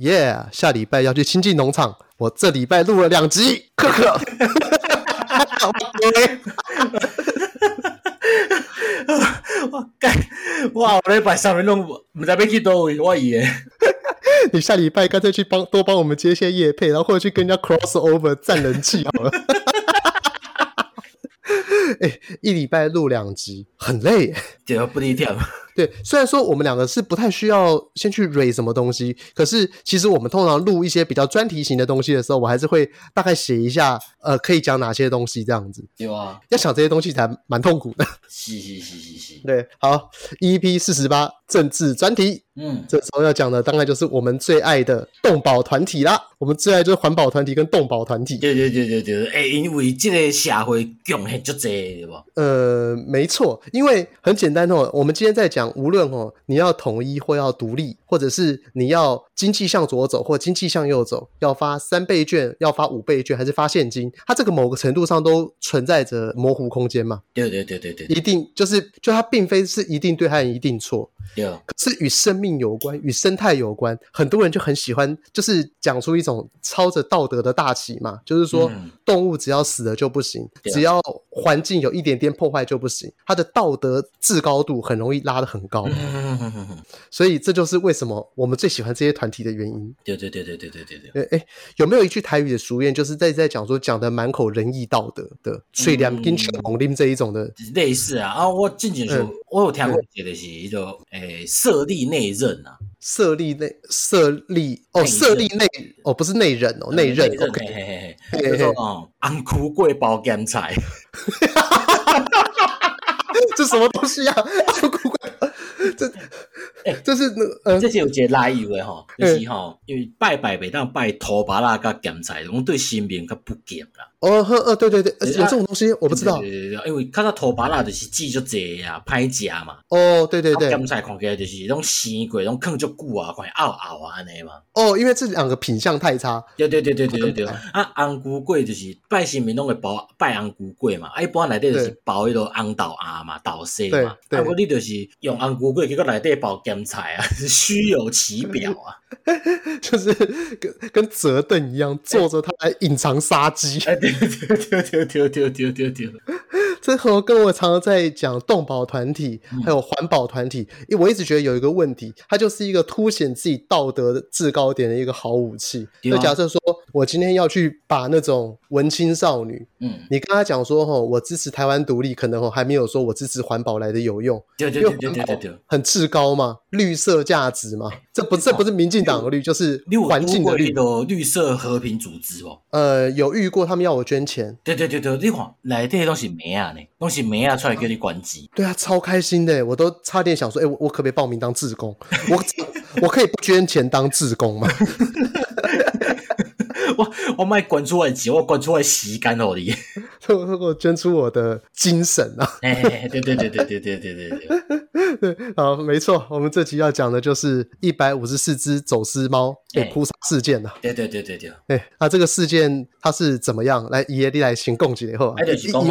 耶、yeah，下礼拜要去亲近农场，我这礼拜录了两集，呵呵。我干，哇！我礼拜上面弄，唔知道要去多位，我以为。你下礼拜干脆去帮多帮我们接一些业配，然后或者去跟人家 cross over 占人气好了。哎、欸，一礼拜录两集，很累，这不低调。对，虽然说我们两个是不太需要先去 rate 什么东西，可是其实我们通常录一些比较专题型的东西的时候，我还是会大概写一下，呃，可以讲哪些东西这样子。有啊，要想这些东西才蛮痛苦的。嘻嘻嘻嘻嘻。对，好，EP 四十八政治专题。嗯，这时候要讲的当然就是我们最爱的动保团体啦。我们最爱就是环保团体跟动保团体。对对对对对，哎，因为这个社会贡献就这对吧？呃，没错，因为很简单哦，我们今天在讲，无论哦，你要统一或要独立，或者是你要经济向左走或经济向右走，要发三倍券，要发五倍券，还是发现金，它这个某个程度上都存在着模糊空间嘛？对对对对对，一定就是就它并非是一定对，还一定错。对，是与生命有关，与生态有关，很多人就很喜欢，就是讲出一种操着道德的大旗嘛，就是说、嗯、动物只要死了就不行，只要环境有一点点破坏就不行，它的道德制高度很容易拉得很高，所以这就是为什么我们最喜欢这些团体的原因。对对对对对对对对。哎，有没有一句台语的俗谚，就是在在讲说讲的满口仁义道德的，水凉跟全红林这一种的、嗯、类似啊啊！我之前说、嗯，我有听过一个是一种诶，设立内任啊，设立内设立哦，设立内哦，不是内任哦，内任。OK，嘿嘿嘿，叫做哦，红龟粿包咸菜，这什么东西啊？红龟粿，这哎，这是那呃，这是有一个来由的吼，就是吼，因为拜拜袂当拜土巴拉甲咸菜，拢对神明较不敬啦。哦呵呃对对对，有这种东西我不知道。对对对，因为看到头巴拉就是籽就济啊，歹食嘛。哦对对对，咸菜看起来就是拢生过，拢囥足久啊，快拗拗啊安尼嘛。哦，因为这两个品相太差。对对对对对对对。啊，红菇贵就是拜神明拢会包拜红菇贵嘛，啊一般内底就是包迄个红豆芽嘛，豆丝嘛。对。啊，不你就是用红菇贵，结果内底包咸菜啊，虚有其表啊。就是跟跟折凳一样，坐着它来隐藏杀机。丢丢丢丢丢丢丢丢！这和跟我常常在讲动保团体，还有环保团体，因为我一直觉得有一个问题，它就是一个凸显自己道德的制高点的一个好武器。就假设说我今天要去把那种文青少女，嗯，你跟他讲说，吼，我支持台湾独立，可能还没有说我支持环保来的有用，很至高嘛，绿色价值嘛，这不这不是民进党的绿，就是环境的绿。有绿色和平组织哦，呃，有遇过，他们要我捐钱。对对对对，你看来这些东西没啊呢，东西没啊出来给你关机。对啊，超开心的，我都差点想说，哎，我我可不可以报名当志工？我 我可以不捐钱当志工吗？我我卖滚出来钱，我滚出来时间给你，我我捐出我的精神啊！哎，对对对对对对对对对，对，好，没错，我们这期要讲的就是一百五十四只走私猫被扑杀事件啊。对对对对对，哎，那这个事件它是怎么样？来，爷爷你来先讲一下好，哎，就是讲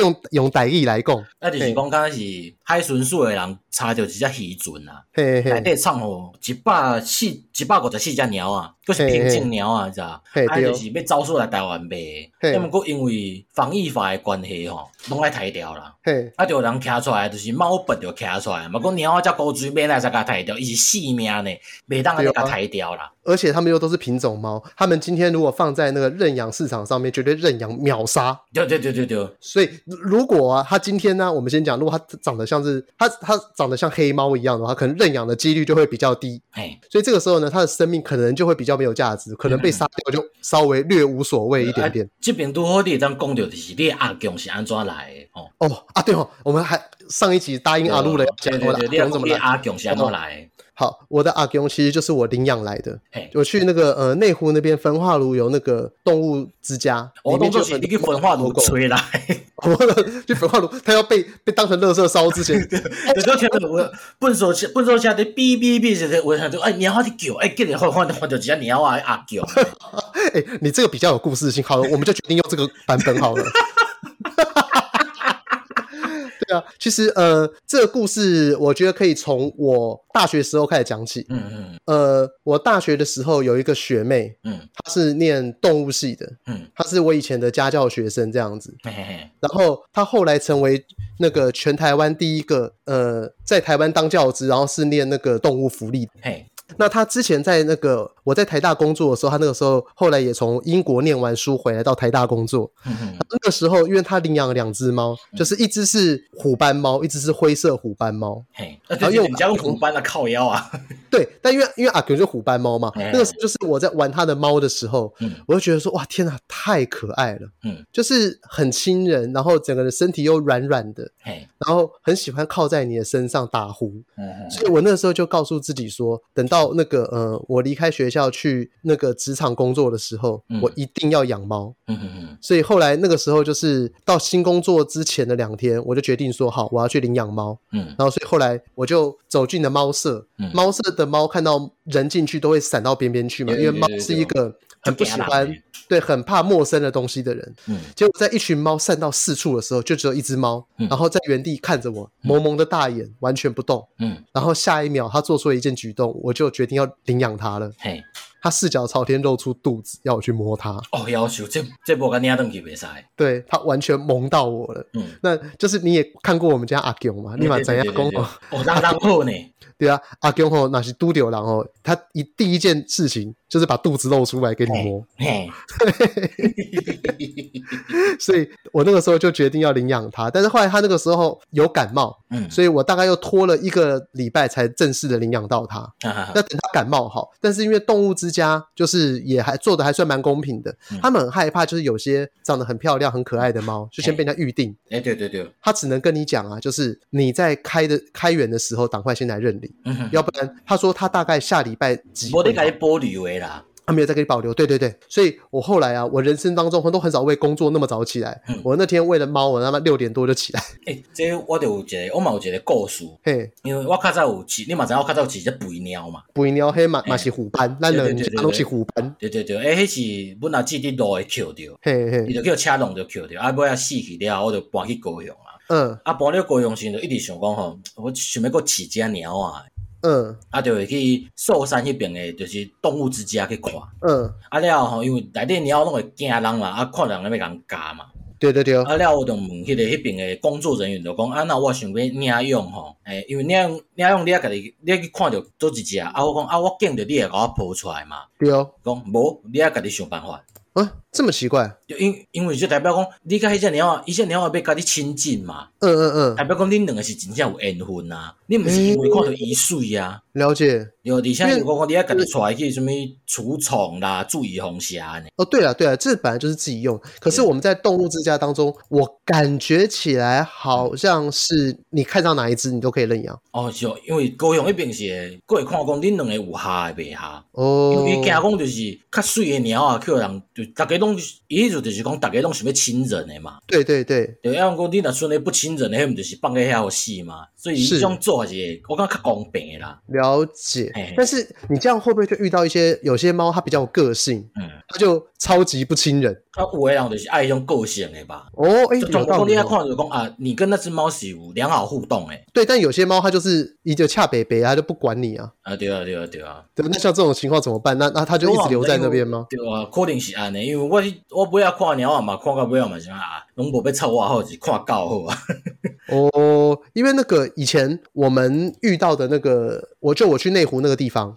用用台语来讲，那就是讲刚开始海巡署的人查到一只渔船啊，内底藏哦一百四一百五十四只鸟啊。都是平静鸟啊，知道？啊，就是被招出来台湾卖，那么过因为防疫法的关系吼，拢来抬掉啦。啊，就有人徛出来，就是猫本就徛出来，嘛讲猫仔，只古锥，免来才甲抬掉，伊是性命呢，袂当安尼甲抬掉啦。而且他们又都是品种猫，他们今天如果放在那个认养市场上面，绝对认养秒杀。对对对对对。所以如果啊，他今天呢，我们先讲，如果他长得像是他他长得像黑猫一样的话，可能认养的几率就会比较低。哎，所以这个时候呢，他的生命可能就会比较没有价值，可能被杀掉就稍微略无所谓一点点。这边都好，你当讲到就是你阿公是安怎来的哦？哦啊，对哦，我们还上一集答应阿路了，讲过了，你怎么来？阿公是安怎来？好，我的阿公其实就是我领养来的。嘿，我去那个呃内湖那边焚化炉有那个动物之家，里面就是你去焚化炉吹来，我去焚化炉，它要被被当成垃圾烧之前，有时候听到我笨手笨手下的哔哔哔的，我想说哎，你要的狗，哎，给你换换换掉几下，你要阿阿狗，哎，你这个比较有故事性，好了，我们就决定用这个版本好了。对啊，其实呃，这个故事我觉得可以从我大学时候开始讲起。嗯嗯。呃，我大学的时候有一个学妹，嗯，她是念动物系的，嗯，她是我以前的家教学生这样子。嘿嘿嘿。然后她后来成为那个全台湾第一个呃，在台湾当教职，然后是念那个动物福利。嘿。那他之前在那个我在台大工作的时候，他那个时候后来也从英国念完书回来到台大工作。嗯嗯。那个时候，因为他领养了两只猫，就是一只是虎斑猫，一只是灰色虎斑猫。嘿，然后因为你家用虎斑的靠腰啊。对，但因为因为阿 Q 就是虎斑猫嘛，那个时候就是我在玩他的猫的时候，我就觉得说哇天哪，太可爱了。嗯，就是很亲人，然后整个人身体又软软的。嘿，然后很喜欢靠在你的身上打呼。嗯，所以我那个时候就告诉自己说，等到那个呃。我离开学校去那个职场工作的时候，嗯、我一定要养猫。嗯嗯嗯。所以后来那个时候，就是到新工作之前的两天，我就决定说好，我要去领养猫。嗯。然后所以后来我就走进了猫舍。嗯。猫舍的猫看到人进去都会闪到边边去嘛，因为猫是一个很不喜欢。对，很怕陌生的东西的人，嗯，结果在一群猫散到四处的时候，就只有一只猫，嗯，然后在原地看着我，萌萌的大眼，完全不动，嗯，然后下一秒，它做出了一件举动，我就决定要领养它了，嘿，它四脚朝天露出肚子，要我去摸他，哦，要求这这波跟你登记比赛，对，他完全萌到我了，嗯，那就是你也看过我们家阿强嘛，立马怎样讲哦，哦，当当好呢。对啊，阿公吼那是都丢人吼，他一第一件事情就是把肚子露出来给你摸。嘿，所以我那个时候就决定要领养它，但是后来他那个时候有感冒，嗯，所以我大概又拖了一个礼拜才正式的领养到他。哈哈哈，那等它感冒好，但是因为动物之家就是也还做的还算蛮公平的，嗯，他们很害怕就是有些长得很漂亮很可爱的猫就先被人家预定。哎，对对对，他只能跟你讲啊，就是你在开的开园的时候，赶快先来认领。嗯，要不然，他说他大概下礼拜几。我得给你保留他没有再给你保留。对对对，所以我后来啊，我人生当中都很少为工作那么早起来。嗯、我那天为了猫，我他妈六点多就起来。哎、欸，这我就有一个，我嘛有一个故事。嘿，因为我较早有饲，你嘛知道我较早有饲只肥猫嘛？肥猫嘿嘛嘛是虎斑，咱两只都是虎斑。对对对，哎、欸，迄是阮阿姊伫路会捡到，嘿嘿，伊就叫车龙就捡到，啊，尾仔死去了，我就搬去高雄啊。嗯，啊，搬了高雄时就一直想讲吼，我想要搁饲只猫啊。嗯，啊，就会去寿山迄边诶，就是动物之家去看。嗯，啊了后吼，因为内底猫拢会惊人嘛，啊，看人要甲人咬嘛。对对对。啊了后，我就问迄个迄边诶工作人员就讲，啊，那我想要领养吼，诶，因为领领养你啊，家己你去看着做一只，啊，我讲啊，我见着你会甲我抱出来嘛。对哦。讲无，你啊，家己想办法。啊，这么奇怪？就因因为就代表讲，你甲迄只猫，伊只猫要甲你亲近嘛。嗯嗯嗯。代表讲恁两个是真正有缘分啊，你毋是因为看到伊水啊。了解。有，而且如果讲你要家己带去什么除虫啦，注意红霞呢？哦，对了对了，这本来就是自己用。可是我们在动物之家当中，我感觉起来好像是你看上哪一只，你都可以认养。哦，是哦，因为高雄那边是，过会看讲恁两个有下的袂下。哦。因为惊讲就是较水的猫啊，去人就大家拢意思就是讲大家拢想要亲人的嘛。对对对。对，要讲你若选的不亲人的，迄毋就是放在遐死嘛。所以这种做法是，我感觉较公平的啦。了解。但是你这样会不会就遇到一些有些猫它比较有个性，嗯，它就超级不亲人。啊，有的人就是爱一种个性的吧。哦，哎、欸，就从你来看就讲啊，你跟那只猫是有良好互动诶。对，但有些猫它就是一就恰北北啊，就不管你啊。啊，对啊，对啊，对啊。对，那像这种情况怎么办？那那它就一直留在那边吗？对啊，可能是安尼，因为我我不要看鸟啊嘛，看到不要嘛是啊，拢无要凑我好，是看狗好啊。哦，因为那个以前我们遇到的那个，我就我去内湖那个地方，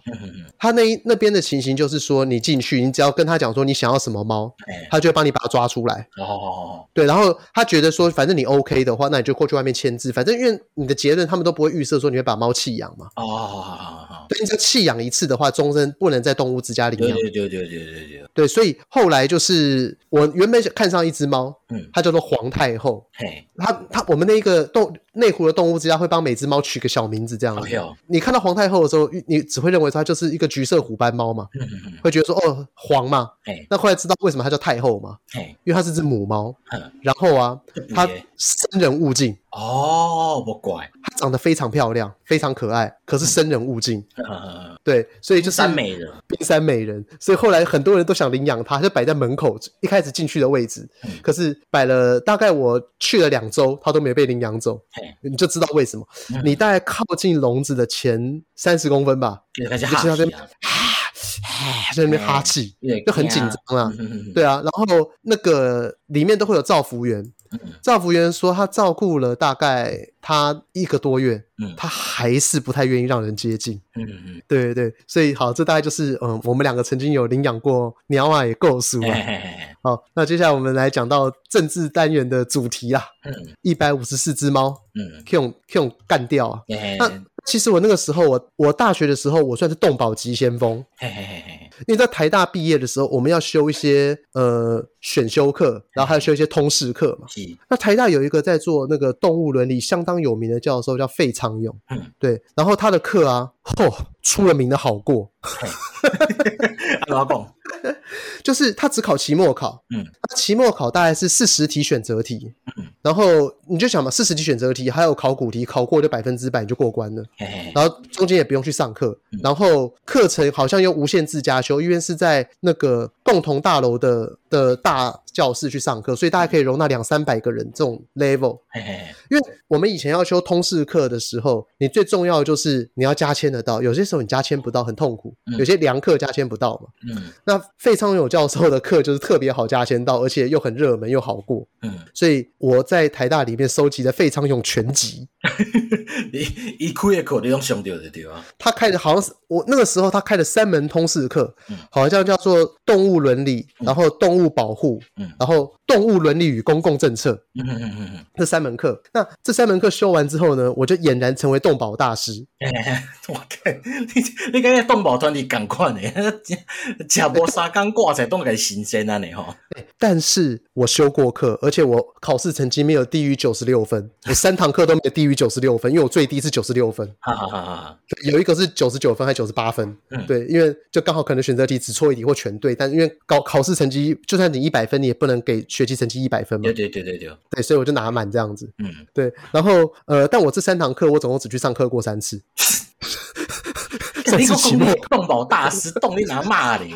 他那那边的情形就是说，你进去，你只要跟他讲说你想要什么猫，他就会帮你把它抓出来。哦哦哦，对，然后他觉得说，反正你 OK 的话，那你就过去外面签字，反正因为你的结论他们都不会预设说你会把猫弃养嘛。哦好好好好，对，你只要弃养一次的话，终身不能在动物之家领养。对对对对对对对。对，所以后来就是我原本想看上一只猫，嗯，它叫做皇太后。嘿，它它我们那个动内湖的动物之家会帮每只猫取个小名字，这样子。Okay 哦。你看到皇太后的时候，你只会认为它就是一个橘色虎斑猫嘛，嗯嗯嗯，会觉得说哦黄嘛。嘿，那后来知道为什么它叫太后嘛？嘿，因为它是只母猫。嗯，然后啊，它生人勿近。哦，不怪，她长得非常漂亮，非常可爱，可是生人勿近。对，所以就是冰山美人，冰山美人。所以后来很多人都想领养她，就摆在门口一开始进去的位置。可是摆了大概我去了两周，她都没被领养走。你就知道为什么？你大概靠近笼子的前三十公分吧，就在那边哈，在那边哈气，就很紧张啊。对啊，然后那个里面都会有造服员。照服员说，他照顾了大概他一个多月，嗯，他还是不太愿意让人接近，嗯嗯，对对对，所以好，这大概就是嗯，我们两个曾经有领养过鸟啊，也够熟了。好，那接下来我们来讲到政治单元的主题啦，嗯，一百五十四只猫，嗯，Q Q 干掉啊，那。其实我那个时候，我我大学的时候，我算是动保级先锋。嘿嘿嘿嘿。因为在台大毕业的时候，我们要修一些呃选修课，然后还要修一些通识课嘛。那台大有一个在做那个动物伦理相当有名的教授，叫费昌勇。嗯。对。然后他的课啊，嚯，出了名的好过。老公。就是他只考期末考。嗯。他期末考大概是四十题选择题。嗯。然后你就想嘛，四十题选择题，还有考古题，考过就百分之百你就过关了。嘿嘿，然后中间也不用去上课，嗯、然后课程好像又无限制加修，因为是在那个共同大楼的的大教室去上课，所以大概可以容纳两三百个人这种 level。嘿嘿嘿，因为我们以前要修通识课的时候，你最重要的就是你要加签得到，有些时候你加签不到很痛苦，有些良课加签不到嘛。嗯，那费昌勇教授的课就是特别好加签到，而且又很热门又好过。嗯，所以我在台大里面收集的费昌勇全集。你一开一口你都上掉的对吧？他开的好像是我那个时候他开的三门通识课，嗯、好像叫做动物伦理，嗯、然后动物保护，嗯、然后动物伦理与公共政策，嗯嗯嗯嗯，这三门课。那这三门课修完之后呢，我就俨然成为动保大师。欸、我靠你你感觉动保团体赶快呢，假波沙刚挂在动个新鲜啊你哈。但是我修过课，而且我考试成绩没有低于九十六分，我三堂课都没有低于九十六分，因为我最低是九十六分。哈哈哈哈有一个是九十九分还是九十八分？嗯，对，因为就刚好可能选择题只错一题或全对，但因为高考试成绩就算你一百分，你也不能给学期成绩一百分嘛。对对对对对，对，所以我就拿满这样子。嗯，对，然后呃，但我这三堂课我总共只去上课过三次。三次期末动保大师动力拿骂你，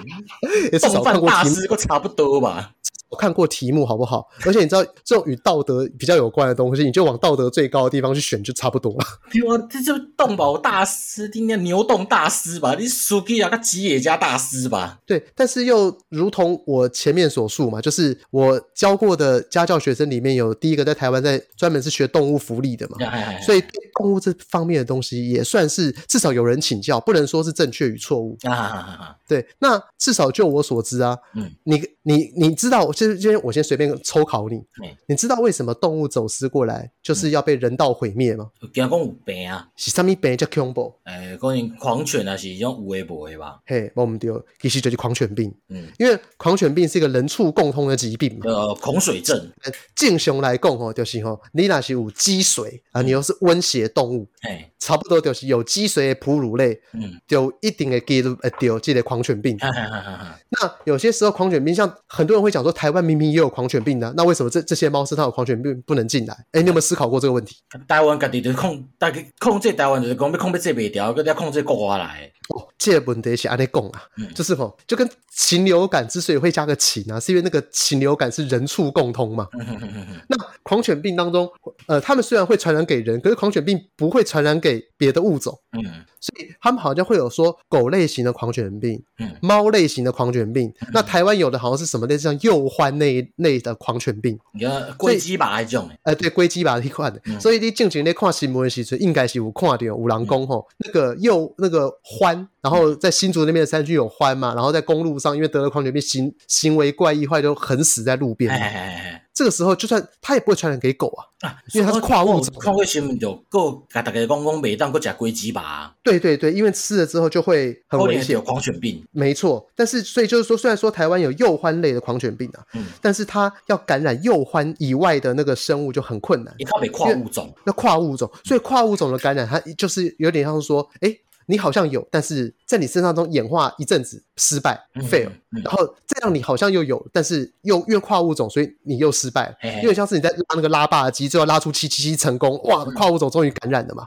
动犯 大师都差不多吧。我看过题目好不好？而且你知道，这种与道德比较有关的东西，你就往道德最高的地方去选，就差不多了。哇，这就动保大师，今天牛动大师吧？你属于啊个吉野家大师吧？对，但是又如同我前面所述嘛，就是我教过的家教学生里面有第一个在台湾在专门是学动物福利的嘛，所以对动物这方面的东西也算是至少有人请教，不能说是正确与错误。啊，对，那至少就我所知啊，嗯，你你你知道。其实今天我先随便抽考你，你知道为什么动物走私过来就是要被人道毁灭吗？惊讲有病啊！是什么病叫恐怖？诶，可能狂犬啊是一种有诶无诶吧？嘿，我们对，其实就是狂犬病。嗯，因为狂犬病是一个人畜共通的疾病嘛。呃，恐水症。正常来讲吼，就是吼，你若是有积水啊，你又是温血动物，哎，差不多就是有积水的哺乳类，嗯，就一定的几率会得这个狂犬病。那有些时候狂犬病，像很多人会讲说台湾明明也有狂犬病的，那为什么这这些猫是它有狂犬病不能进来？哎，你有没有思考过这个问题？台湾家己就是控，大概控制台湾就是讲要控制这袂掉，佮要控制国外来。哦，这个问题是安尼讲啊，嗯、就是吼，就跟禽流感之所以会加个禽啊，是因为那个禽流感是人畜共通嘛。嗯、哼哼哼那狂犬病当中，呃，他们虽然会传染给人，可是狂犬病不会传染给别的物种。嗯。所以他们好像会有说狗类型的狂犬病，嗯，猫类型的狂犬病。嗯、那台湾有的好像是什么类似像幼獾那一类的狂犬病，你看龟鸡吧那种，哎、呃，对，龟鸡吧那款的。嗯、所以你进前在看新闻的时候，应该是有看到有人讲吼，那个幼那个獾，然后在新竹那边的山区有獾嘛，然后在公路上因为得了狂犬病，行行为怪异，后来就横死在路边。这个时候，就算它也不会传染给狗啊，啊，因为它是跨物种。看过新闻就狗，大家讲讲每当过吃龟鸡吧。对对对，因为吃了之后就会很危险，有狂犬病。没错，但是所以就是说，虽然说台湾有幼獾类的狂犬病啊，嗯，但是它要感染幼獾以外的那个生物就很困难。它得跨物种，那跨物种，所以跨物种的感染，它就是有点像说，哎。你好像有，但是在你身上中演化一阵子，失败 fail，然后这样你好像又有，但是又因为跨物种，所以你又失败，因为像是你在拉那个拉霸机，最后拉出七七七成功，哇，跨物种终于感染了嘛。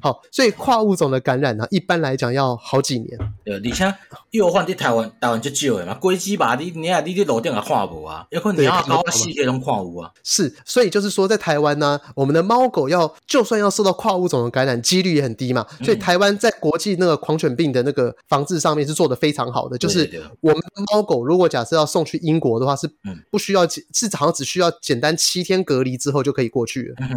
好，所以跨物种的感染呢，一般来讲要好几年。对，而且又换在台湾，台湾就少的嘛，龟鸡吧，你你啊，你你路顶也看无啊，有可能你要高细节拢看无啊。是，所以就是说，在台湾呢，我们的猫狗要就算要受到跨物种的感染，几率也很低嘛。所以台湾在国际那个狂犬病的那个防治上面是做的非常好的，就是我们猫狗如果假设要送去英国的话，是不需要，是好像只需要简单七天隔离之后就可以过去了，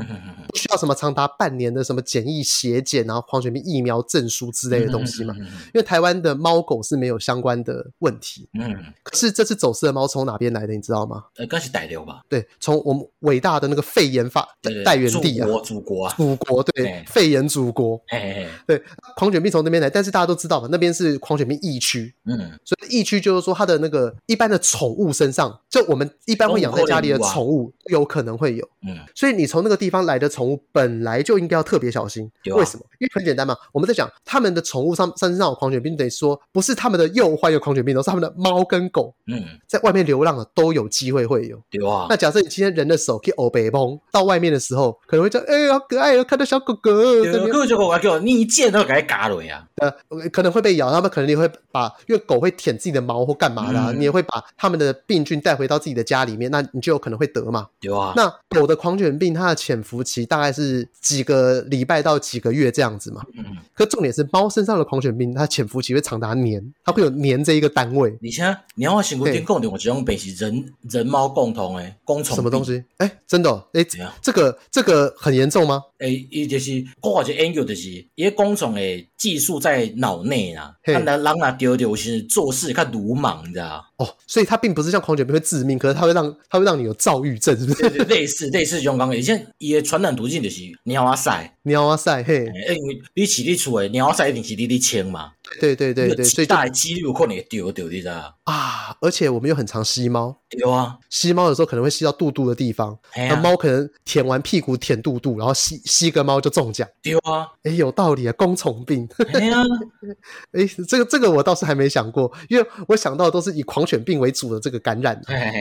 不需要什么长达半年的什么检疫血检，然后狂犬病疫苗证书之类的东西嘛。因为台湾的猫狗是没有相关的问题。嗯，可是这次走私的猫从哪边来的，你知道吗？应该是带流吧？对，从我们伟大的那个肺炎发带源地啊，祖国啊，祖国对，肺炎祖国。哎对，狂犬病从那边来，但是大家都知道嘛，那边是狂犬病疫区。嗯，所以疫区就是说，它的那个一般的宠物身上，就我们一般会养在家里的宠物，有可能会有。嗯，所以你从那个地方来的宠物，本来就应该要特别小心。为什么？因为很简单嘛，我们在讲他们的宠物上身上有狂犬病，等于说不是他们的幼患有狂犬病，都是他们的猫跟狗。嗯，在外面流浪的都有机会会有。对啊。那假设你今天人的手可以欧北风到外面的时候，可能会叫哎，好可爱哦，看到小狗狗。对，狗就狗叫你一见都给它嘎了呀。呃，可能会被咬，他们可能也会把，因为狗会舔自己的毛或干嘛的，你也会把他们的病菌带回到自己的家里面，那你就有可能会得嘛。有啊。那狗的狂犬病，它的潜伏期大概是几个礼拜到几个月这样子嘛。嗯。可重点是猫身上的狂犬病，它潜伏期会长达年，它会有年这一个单位。你像你要先跟共同，我只用北极人人猫共同诶，共虫。什么东西？哎，真的？哎，这个这个很严重吗？哎，伊就是国外就研究就是，伊个共虫诶技术在脑内啊，看来人啊丢丢是做事看鲁莽，你知道？哦，所以它并不是像狂犬病会致命，可是它会让它会让你有躁郁症，是不是？类似类似种讲诶，现伊个传染途径就是鸟啊塞，鸟啊塞嘿，因为你饲你厝诶鸟啊塞一定是你咧清嘛。对对对对，最大的几率有可能会丢丢，的啊啊？而且我们又很常吸猫，有啊，吸猫的时候可能会吸到肚肚的地方，那猫可能舔完屁股舔肚肚，然后吸吸个猫就中奖，丢啊，哎，有道理啊，弓虫病，哎呀，哎，这个这个我倒是还没想过，因为我想到的都是以狂犬病为主的这个感染，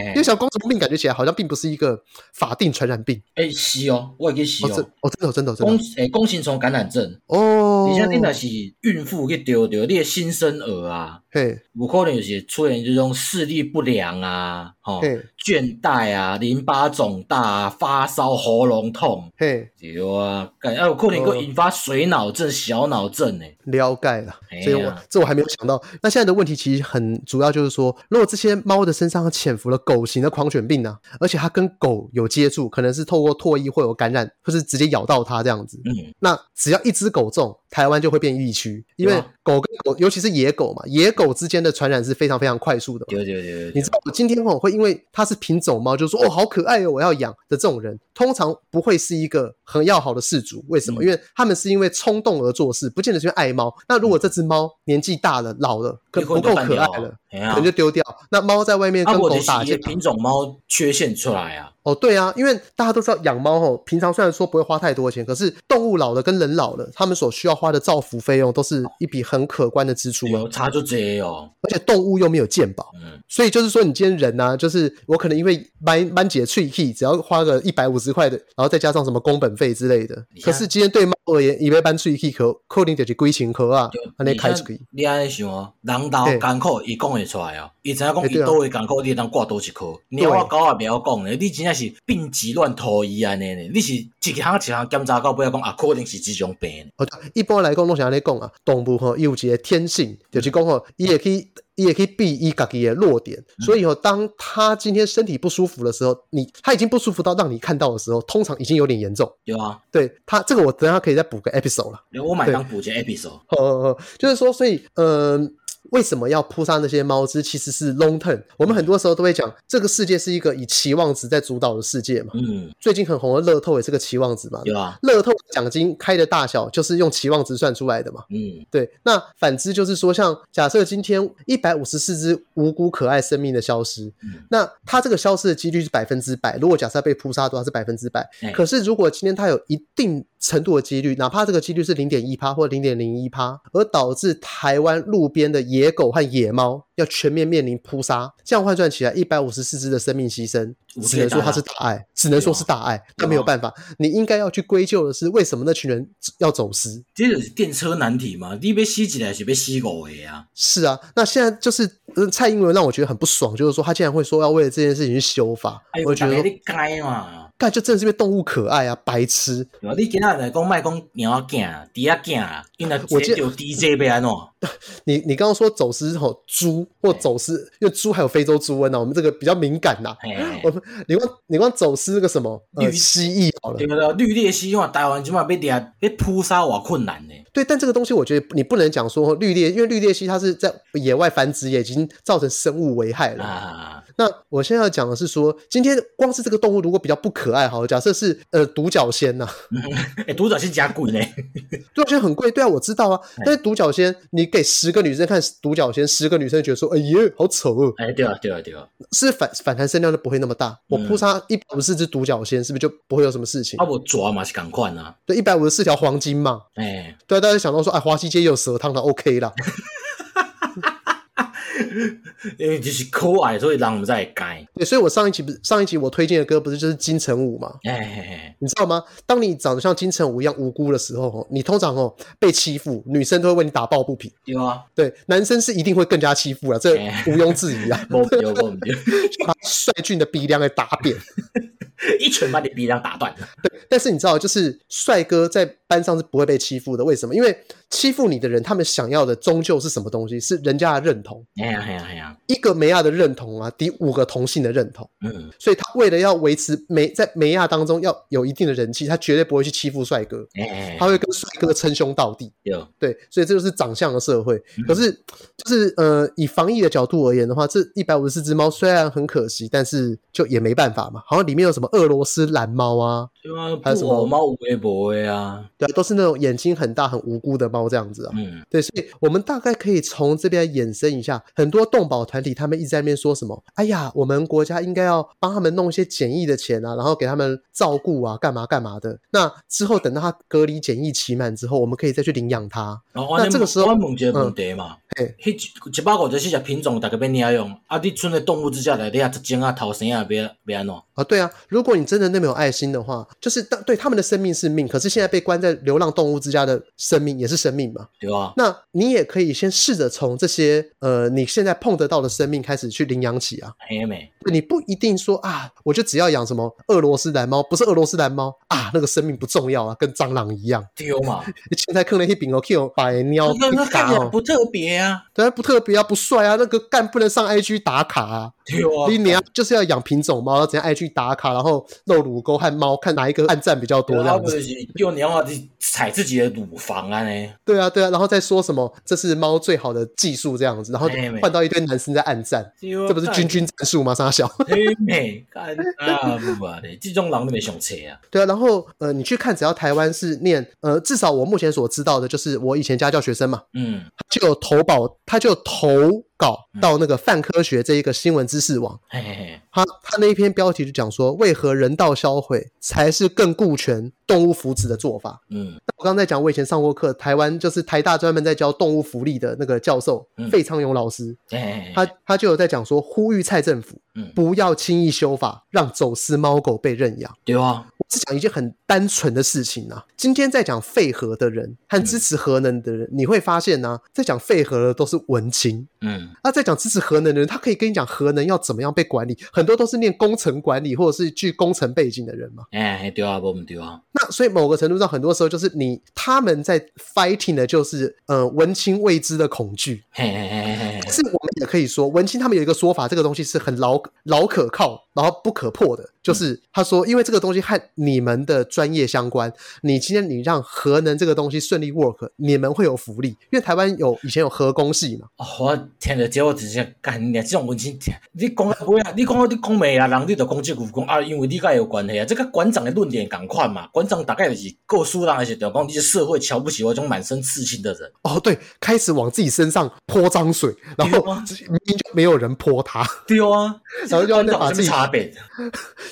因为小公主病感觉起来好像并不是一个法定传染病，哎，是哦，我也可以吸哦，哦，真的真的真的，弓哎弓形虫感染症。哦，你像你那是孕妇去丢丢，你的新生儿啊，嘿，有可能有些出现这种视力不良啊，吼，倦怠啊，淋巴肿大啊，发烧、喉咙痛，嘿，有啊，感觉有可能会引发水脑症、小脑症呢。了解了，所以我这我还没有想到。那现在的问题其实很主要，就是说，如果这些猫的身上潜伏了狗型的狂犬病呢，而且它跟狗有接触，可能是透过唾液会有感染，或是直接咬到它这样子，嗯，那只要一只狗中，台湾就会变疫区，因为狗跟狗，尤其是野狗嘛，野狗之间的传染是非常非常快速的。对对对，你知道我今天我会因为它是品种猫，就说哦好可爱哦，我要养的这种人，通常不会是一个很要好的事主。为什么？因为他们是因为冲动而做事，不见得是因为爱猫。那如果这只猫年纪大了、老了，可不够可爱了，可能就丢掉。那猫在外面跟狗打架，品种猫缺陷出来啊。哦，对啊，因为大家都知道养猫吼，平常虽然说不会花太多钱，可是动物老了跟人老了，他们所需要花的照福费用都是一笔很可观的支出啊。差就这哦，而且动物又没有健保，嗯，所以就是说你今天人呢，就是我可能因为班班节脆 key，只要花个一百五十块的，然后再加上什么工本费之类的。可是今天对猫而言，一百班脆 key 可可能就是几千块啊，安尼开出去。你安尼想哦，人道艰苦，伊讲会出来哦，伊知影讲伊都会艰苦，你当挂多一颗。你我狗也不要讲咧，你真正是病急乱投医安尼呢？你是一项一项检查到不要讲啊，可能是这种病。哦，一般来讲，拢是安尼讲啊，动物吼有一个天性，就是讲吼，伊也可以，伊也可以避伊家己的弱点。所以吼，当他今天身体不舒服的时候，你他已经不舒服到让你看到的时候，通常已经有点严重。有啊，对他这个，我等下可以再补个 episode 了。我买当补个 episode。哦哦哦，就是说，所以，嗯。为什么要扑杀那些猫只？其实是 long term。我们很多时候都会讲，这个世界是一个以期望值在主导的世界嘛。嗯。最近很红的乐透也是个期望值嘛。有啊。乐透奖金开的大小就是用期望值算出来的嘛。嗯。对。那反之就是说，像假设今天一百五十四只无辜可爱生命的消失，嗯、那它这个消失的几率是百分之百。如果假设被扑杀的话是百分之百。可是如果今天它有一定程度的几率，哪怕这个几率是零点一趴或零点零一趴，而导致台湾路边的野狗和野猫要全面面临扑杀，这样换算起来，一百五十四只的生命牺牲，只能说它是大爱，只能说是大爱，那没有办法，你应该要去归咎的是为什么那群人要走私？这是电车难题嘛？你被吸进来是被吸狗的呀？是啊，那现在就是蔡英文让我觉得很不爽，就是说他竟然会说要为了这件事情去修法，哎、我觉得你该嘛。但就真的是因为动物可爱啊，白痴！你今仔来讲卖讲猫仔囝、猪仔囝，因为我有 DJ 被安怎？你你刚刚说走私吼猪或走私，因为猪还有非洲猪瘟呢，我们这个比较敏感呐。我们你光你光走私那个什么绿蜥蜴好了，对不对？绿鬣蜥话台湾起码被点被扑杀哇困难呢。对，但这个东西我觉得你不能讲说绿鬣，因为绿鬣蜥它是在野外繁殖，也已经造成生物危害了。啊、那我现在要讲的是说，今天光是这个动物如果比较不可爱，好，假设是呃独角仙呐，哎，独角仙加贵呢，独角仙很贵，对啊，我知道啊。但是独角仙，你给十个女生看独角仙，十个女生觉得说，哎呀，好丑哦。哎，对啊，对啊，对啊，是反反弹声量就不会那么大。我扑杀一百五十四只独角仙，是不是就不会有什么事情？啊，我抓嘛是赶快啊。对，一百五十四条黄金嘛。哎，对啊。大家想到说，哎，华西街有蛇汤的，OK 啦。因为就是可爱，所以让我们在改。对，所以我上一期不是上一期我推荐的歌，不是就是金城武嘛？哎，嘿嘿你知道吗？当你长得像金城武一样无辜的时候，你通常哦被欺负，女生都会为你打抱不平。有啊，对，男生是一定会更加欺负了，这毋庸置疑啊。没有，没有，没有，把帅俊的鼻梁给打扁。一拳把你鼻梁打断。对，但是你知道，就是帅哥在班上是不会被欺负的。为什么？因为欺负你的人，他们想要的终究是什么东西？是人家的认同。哎呀，哎呀，哎呀！一个梅亚的认同啊，抵五个同性的认同。嗯，所以他为了要维持梅在梅亚当中要有一定的人气，他绝对不会去欺负帅哥。哎，他会跟帅哥称兄道弟。有对，所以这就是长相的社会。可是，就是呃，以防疫的角度而言的话，这一百五十四只猫虽然很可惜，但是就也没办法嘛。好像里面有什么？俄罗斯蓝猫啊，还有什么猫微博啊？对啊，都是那种眼睛很大、很无辜的猫这样子啊。嗯，对，所以我们大概可以从这边衍生一下，很多动保团体他们一直在那边说什么？哎呀，我们国家应该要帮他们弄一些检疫的钱啊，然后给他们照顾啊，干嘛干嘛的。那之后等到他隔离检疫期满之后，我们可以再去领养他。哦、那这个时候，问一个问题嘛，嘿、嗯，一百五十四只品种大概要哪样用？啊，你存在动物之家来，你啊，只啊、头生啊，别别安怎？啊，对啊，如果你真的那么有爱心的话，就是当对他们的生命是命，可是现在被关在流浪动物之家的生命也是生命嘛，对啊。那你也可以先试着从这些呃你现在碰得到的生命开始去领养起啊。很美，你不一定说啊，我就只要养什么俄罗斯蓝猫，不是俄罗斯蓝猫啊，那个生命不重要啊，跟蟑螂一样。丢嘛，现在坑了一饼哦，Q 百鸟不打哦，不特别啊，对啊，不特别啊，不帅啊，那个干不能上 IG 打卡啊。对啊，你你要就是要养品种猫，怎样爱去打卡，然后露乳沟和猫，看哪一个暗赞比较多这样子。用你要踩自己的乳房啊呢？对啊，对啊，然后再说什么这是猫最好的技术这样子，然后换到一堆男生在暗赞，这不是君君战术吗？三小。嘿，看啊，不啊的，这种狼都没想车啊。对啊，然后呃，你去看，只要台湾是念呃，至少我目前所知道的，就是我以前家教学生嘛，嗯，就有投保，他就投。稿到那个泛科学这一个新闻知识网，嘿嘿嘿，他他那一篇标题就讲说，为何人道销毁才是更顾全动物福祉的做法？嗯，那我刚刚在讲，我以前上过课，台湾就是台大专门在教动物福利的那个教授费昌勇老师，他他就有在讲说，呼吁蔡政府，嗯，不要轻易修法，让走私猫狗被认养。对啊。是讲一件很单纯的事情啊。今天在讲废核的人和支持核能的人，嗯、你会发现呢、啊，在讲废核的都是文青。嗯，那在讲支持核能的人，他可以跟你讲核能要怎么样被管理，很多都是念工程管理或者是具工程背景的人嘛。哎，对啊，不对啊。那所以某个程度上，很多时候就是你他们在 fighting 的就是呃文青未知的恐惧。嘿嘿嘿嘿嘿。是我们也可以说，文青他们有一个说法，这个东西是很老老可靠，然后不可破的。就是他说，因为这个东西和你们的专业相关，你今天你让核能这个东西顺利 work，你们会有福利。因为台湾有以前有核工系嘛。哦，我天哪，结果直接干你这种文青，你讲不呀？你讲你讲没啊？人你就讲这句讲啊，因为你跟有关系啊。这个馆长的论点赶快嘛，馆长大概就是告诉人一些，就讲这些社会瞧不起我这种满身刺青的人。哦，对，开始往自己身上泼脏水，然后明明就没有人泼他。对啊，然后就要把自己泼差别，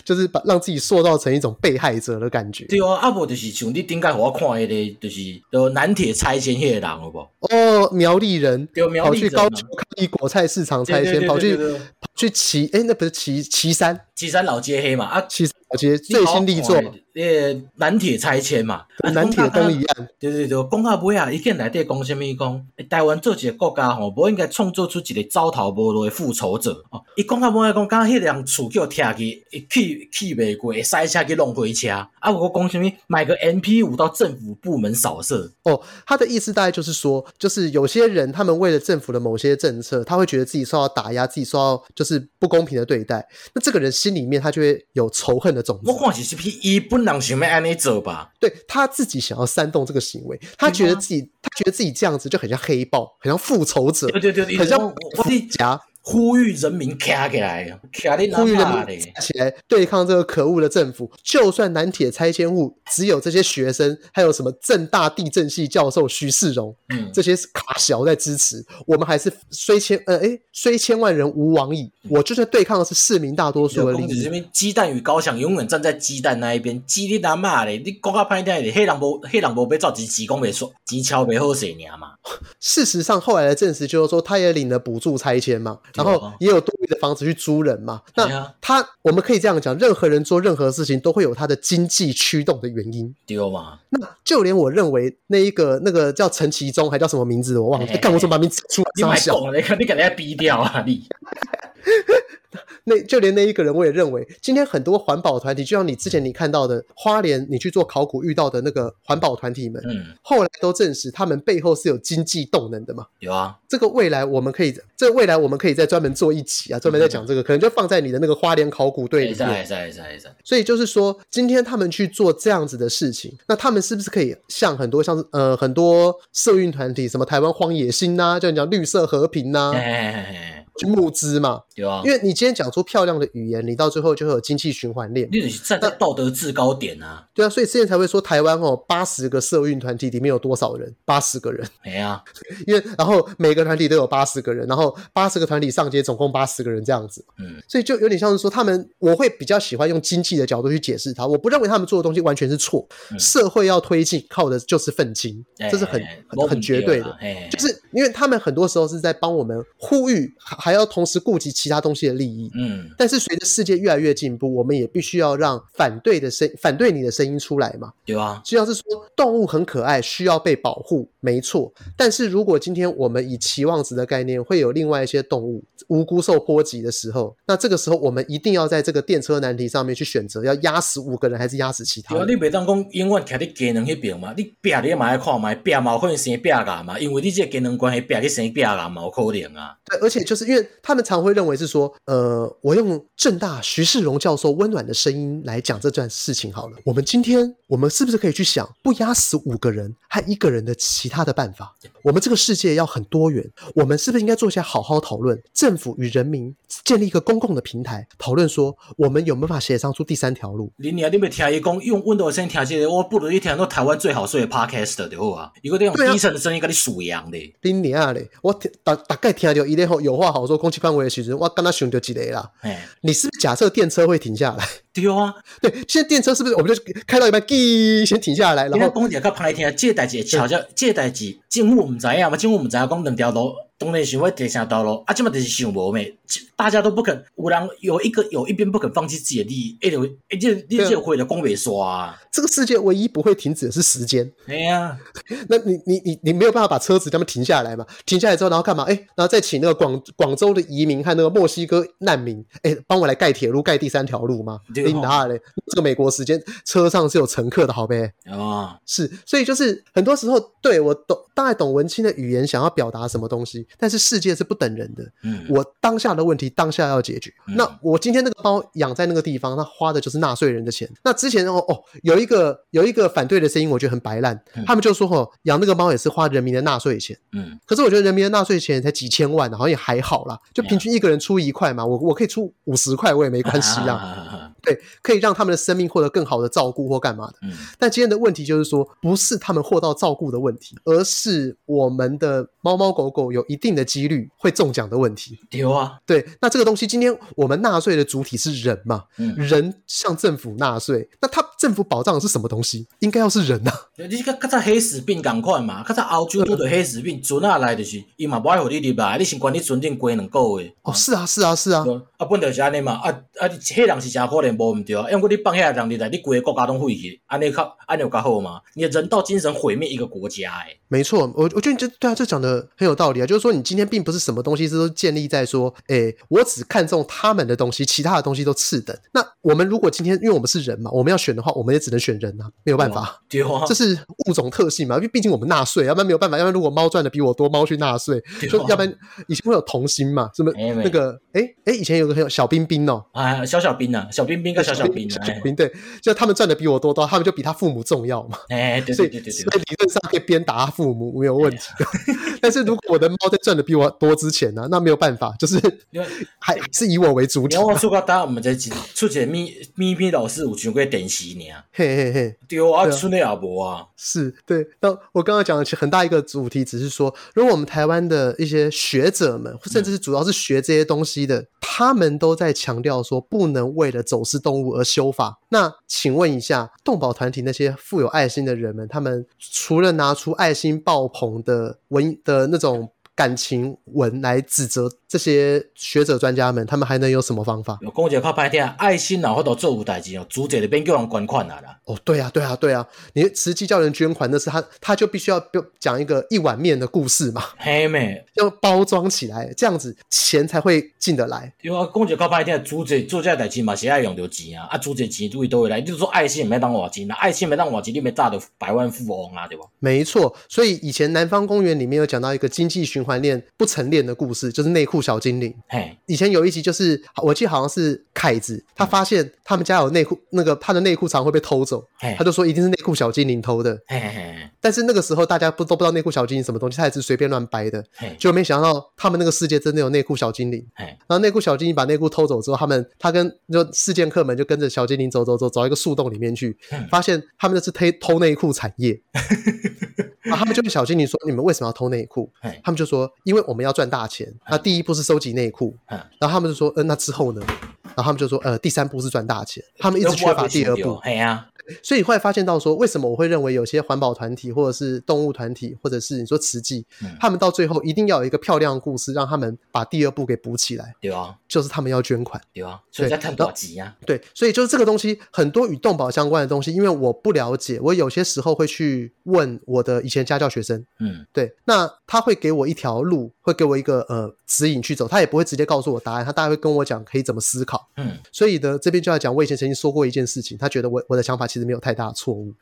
就是把让自己塑造成一种被害者的感觉。对啊，啊无就是像你顶盖我看迄个，就是就南铁拆迁迄个人，好不好？哦，苗栗人，对，苗栗人跑去高雄抗议果菜市场拆迁，跑去跑去旗，哎，那不是旗旗山，旗山老街黑嘛？啊，旗山老街最新力作。呃，南铁拆迁嘛，南铁东一案，对对对，讲到尾啊，一见内底讲啥物讲？台湾做一个国家吼，无应该创造出一个走投无路的复仇者哦。伊讲到尾讲，刚迄辆厝叫拆去，去去袂过，塞车去弄回车。啊，我讲啥物？买个 MP 五到政府部门扫射。哦，他的意思大概就是说，就是有些人他们为了政府的某些政策，他会觉得自己受到打压，自己受到就是不公平的对待。那这个人心里面他就会有仇恨的我看是是批一本。人想要按你走吧，对，他自己想要煽动这个行为，他觉得自己，他觉得自己这样子就很像黑豹，很像复仇者，对对对，很像我自己夹。呼吁人民卡起来，卡起来，呼吁人民起来对抗这个可恶的政府。就算南铁拆迁户只有这些学生，还有什么正大地震系教授徐世荣，嗯，这些卡小在支持，我们还是虽千呃哎虽千万人吾往矣。我就是对抗的是市民大多数的利益。这边鸡蛋与高墙永远站在鸡蛋那一边。鸡你他妈的，你国家歹点，黑人无黑人无被造成几公没说，几桥没好水嘛。事实上，后来的证实就是说，他也领了补助拆迁嘛。然后也有多余的房子去租人嘛？那他我们可以这样讲，任何人做任何事情都会有他的经济驱动的原因，对吗？那就连我认为那一个那个叫陈其中还叫什么名字我忘了，干我怎么把名字出来？你买懂了？你肯定给人家逼掉啊！你。那就连那一个人，我也认为，今天很多环保团体，就像你之前你看到的花莲，你去做考古遇到的那个环保团体们，嗯，后来都证实他们背后是有经济动能的嘛。有啊，这个未来我们可以，这个未来我们可以再专门做一集啊，专门在讲这个，可能就放在你的那个花莲考古队里面。在在在在。所以就是说，今天他们去做这样子的事情，那他们是不是可以像很多像呃很多社运团体，什么台湾荒野心呐，就你讲绿色和平呐。去募资嘛，有啊，因为你今天讲出漂亮的语言，你到最后就会有经济循环链。你是站在道德制高点啊，对啊，所以之前才会说台湾哦，八十个社运团体里面有多少人？八十个人。没啊，因为然后每个团体都有八十个人，然后八十个团体上街总共八十个人这样子。嗯，所以就有点像是说他们，我会比较喜欢用经济的角度去解释它。我不认为他们做的东西完全是错。嗯、社会要推进，靠的就是愤青，这是很很很绝对的。就是因为他们很多时候是在帮我们呼吁。还要同时顾及其他东西的利益，嗯，但是随着世界越来越进步，我们也必须要让反对的声、反对你的声音出来嘛。对啊，就像是说动物很可爱，需要被保护，没错。但是如果今天我们以期望值的概念，会有另外一些动物无辜受波及的时候，那这个时候我们一定要在这个电车难题上面去选择，要压死五个人还是压死其他人？对啊，你别当讲永远站在机能那边嘛，你别你嘛要看嘛，别嘛可能生别个嘛，因为你这个机能关系别去生别个嘛，有可能啊。对，而且就是因为。他们常会认为是说，呃，我用正大徐世荣教授温暖的声音来讲这段事情好了。我们今天，我们是不是可以去想，不压死五个人和一个人的其他的办法？我们这个世界要很多元，我们是不是应该坐下好好讨论？政府与人民建立一个公共的平台，讨论说我们有没有办法协商出第三条路？你你你没听伊讲用温暖的声音听这个，我不如一听到台湾最好睡的 podcast 的好啊，一个这种低沉的声音跟你数一样的。林尼亚嘞，我大大概听到伊咧后有话好说，空气范围的时阵，我刚刚想到一个啦。哎，你是不是假设电车会停下来？对啊，对，现在电车是不是我们就开到一半，滴，先停下来，然后公姐较歹听，这代志悄悄，这代志政府唔知影嘛，政府唔知影讲两条路。当然想要地下道路，啊，这嘛就是想无咩，大家都不肯，有人有一个有一边不肯放弃自己的利益，哎，就哎，这你这会的光尾刷，这个世界唯一不会停止的是时间。哎呀，那你你你你没有办法把车子这么停下来嘛？停下来之后，然后干嘛？哎，然后再请那个广广州的移民和那个墨西哥难民，哎，帮我来盖铁路，盖第三条路吗？你哪嘞？这个美国时间车上是有乘客的，好呗。哦，是，所以就是很多时候，对我懂，大概懂文青的语言，想要表达什么东西。但是世界是不等人的，嗯，我当下的问题当下要解决。嗯、那我今天那个猫养在那个地方，那花的就是纳税人的钱。那之前哦哦，有一个有一个反对的声音，我觉得很白烂，嗯、他们就说哦，养那个猫也是花人民的纳税钱，嗯，可是我觉得人民的纳税钱才几千万，好像也还好啦，就平均一个人出一块嘛，我我可以出五十块，我也没关系啊。对，可以让他们的生命获得更好的照顾或干嘛的。嗯，但今天的问题就是说，不是他们获到照顾的问题，而是我们的猫猫狗狗有一定的几率会中奖的问题。有啊，对，那这个东西，今天我们纳税的主体是人嘛？嗯，人向政府纳税，那他政府保障的是什么东西？应该要是人呐、啊。你个刚才黑死病赶快嘛，刚才澳洲都的黑死病，准啊来就是，伊嘛不爱互你入来，你先管你存定过两个月。哦，是啊，是啊，是啊。啊，本就是安尼嘛，啊啊，迄人是真可怜，无毋对啊。因为你放遐人入来，你规个国家拢毁去，安尼较安尼有较好嘛？你的人道精神毁灭一个国家，诶。没错，我我觉得你这对啊，这讲的很有道理啊。就是说，你今天并不是什么东西是都建立在说，诶，我只看重他们的东西，其他的东西都次等。那我们如果今天，因为我们是人嘛，我们要选的话，我们也只能选人啊，没有办法。对啊，这 是物种特性嘛，因为毕竟我们纳税，要不然没有办法。要不然如果猫赚的比我多，猫去纳税，说要不然以前会有童心嘛，什么那个，诶诶，以前有个很有小冰冰哦，啊，小小冰啊，小冰冰跟小小彬，小小彬对，就他们赚的比我多多，他们就比他父母重要嘛。哎，对 对对对，所以理论上可以鞭打他父母没有问题。但是如果我的猫在赚的比我多之前呢、啊，那没有办法，就是还是以我为主体。然后说到当我们在出钱咪咪咪老师有上过电视呢，嘿嘿嘿，对啊，出那阿伯啊，是对。那我刚刚讲的其实很大一个主题，只是说，如果我们台湾的一些学者们，甚至是主要是学这些东西的，嗯、他们都在强调说，不能为了走私动物而修法。那请问一下，动保团体那些富有爱心的人们，他们除了拿出爱心爆棚的文的那种感情文来指责这些学者专家们，他们还能有什么方法？有公姐靠拍电爱心然后都做五代志哦，主者那边叫人捐款啦。哦，对啊，对啊，对啊，你实际叫人捐款，那是他他就必须要讲一个一碗面的故事嘛，嘿妹，要包装起来，这样子钱才会进得来。因为公姐靠拍电主者做这代志嘛，谁爱用到钱啊，啊，主者钱都会都会来。就是说爱心没当瓦金，那爱心没当瓦金，你没炸的百万富翁啊，对吧？没错，所以以前南方公园里面有讲到一个经济循环链不成链的故事，就是内裤小精灵。嘿，以前有一集就是，我记得好像是凯子，他发现他们家有内裤，那个他的内裤常会被偷走，嘿他就说一定是内裤小精灵偷的。嘿嘿嘿，但是那个时候大家不都不知道内裤小精灵什么东西，他也是随便乱掰的。嘿，就没想到他们那个世界真的有内裤小精灵。嘿，然后内裤小精灵把内裤偷走之后，他们他跟就事件客们就跟着小精灵走走走，走到一个树洞里面去，嘿发现他们那是偷偷内裤产业。然后他们就跟小精灵说：“你们为什么要偷内裤？”嘿他们就说：“因为我们要赚大钱。”那第一步是收集内裤，嘿然后他们就说：“嗯、呃，那之后呢？”然后他们就说：“呃，第三步是赚大钱。”他们一直缺乏第二步。所以你会发现到说，为什么我会认为有些环保团体或者是动物团体，或者是你说慈济，嗯、他们到最后一定要有一个漂亮的故事，让他们把第二步给补起来。对啊，就是他们要捐款。对啊，所以在谈多少集啊？对，所以就是这个东西很多与动保相关的东西，因为我不了解，我有些时候会去问我的以前家教学生。嗯，对，那他会给我一条路，会给我一个呃指引去走，他也不会直接告诉我答案，他大概会跟我讲可以怎么思考。嗯，所以呢，这边就要讲，我以前曾经说过一件事情，他觉得我我的想法。其实没有太大的错误，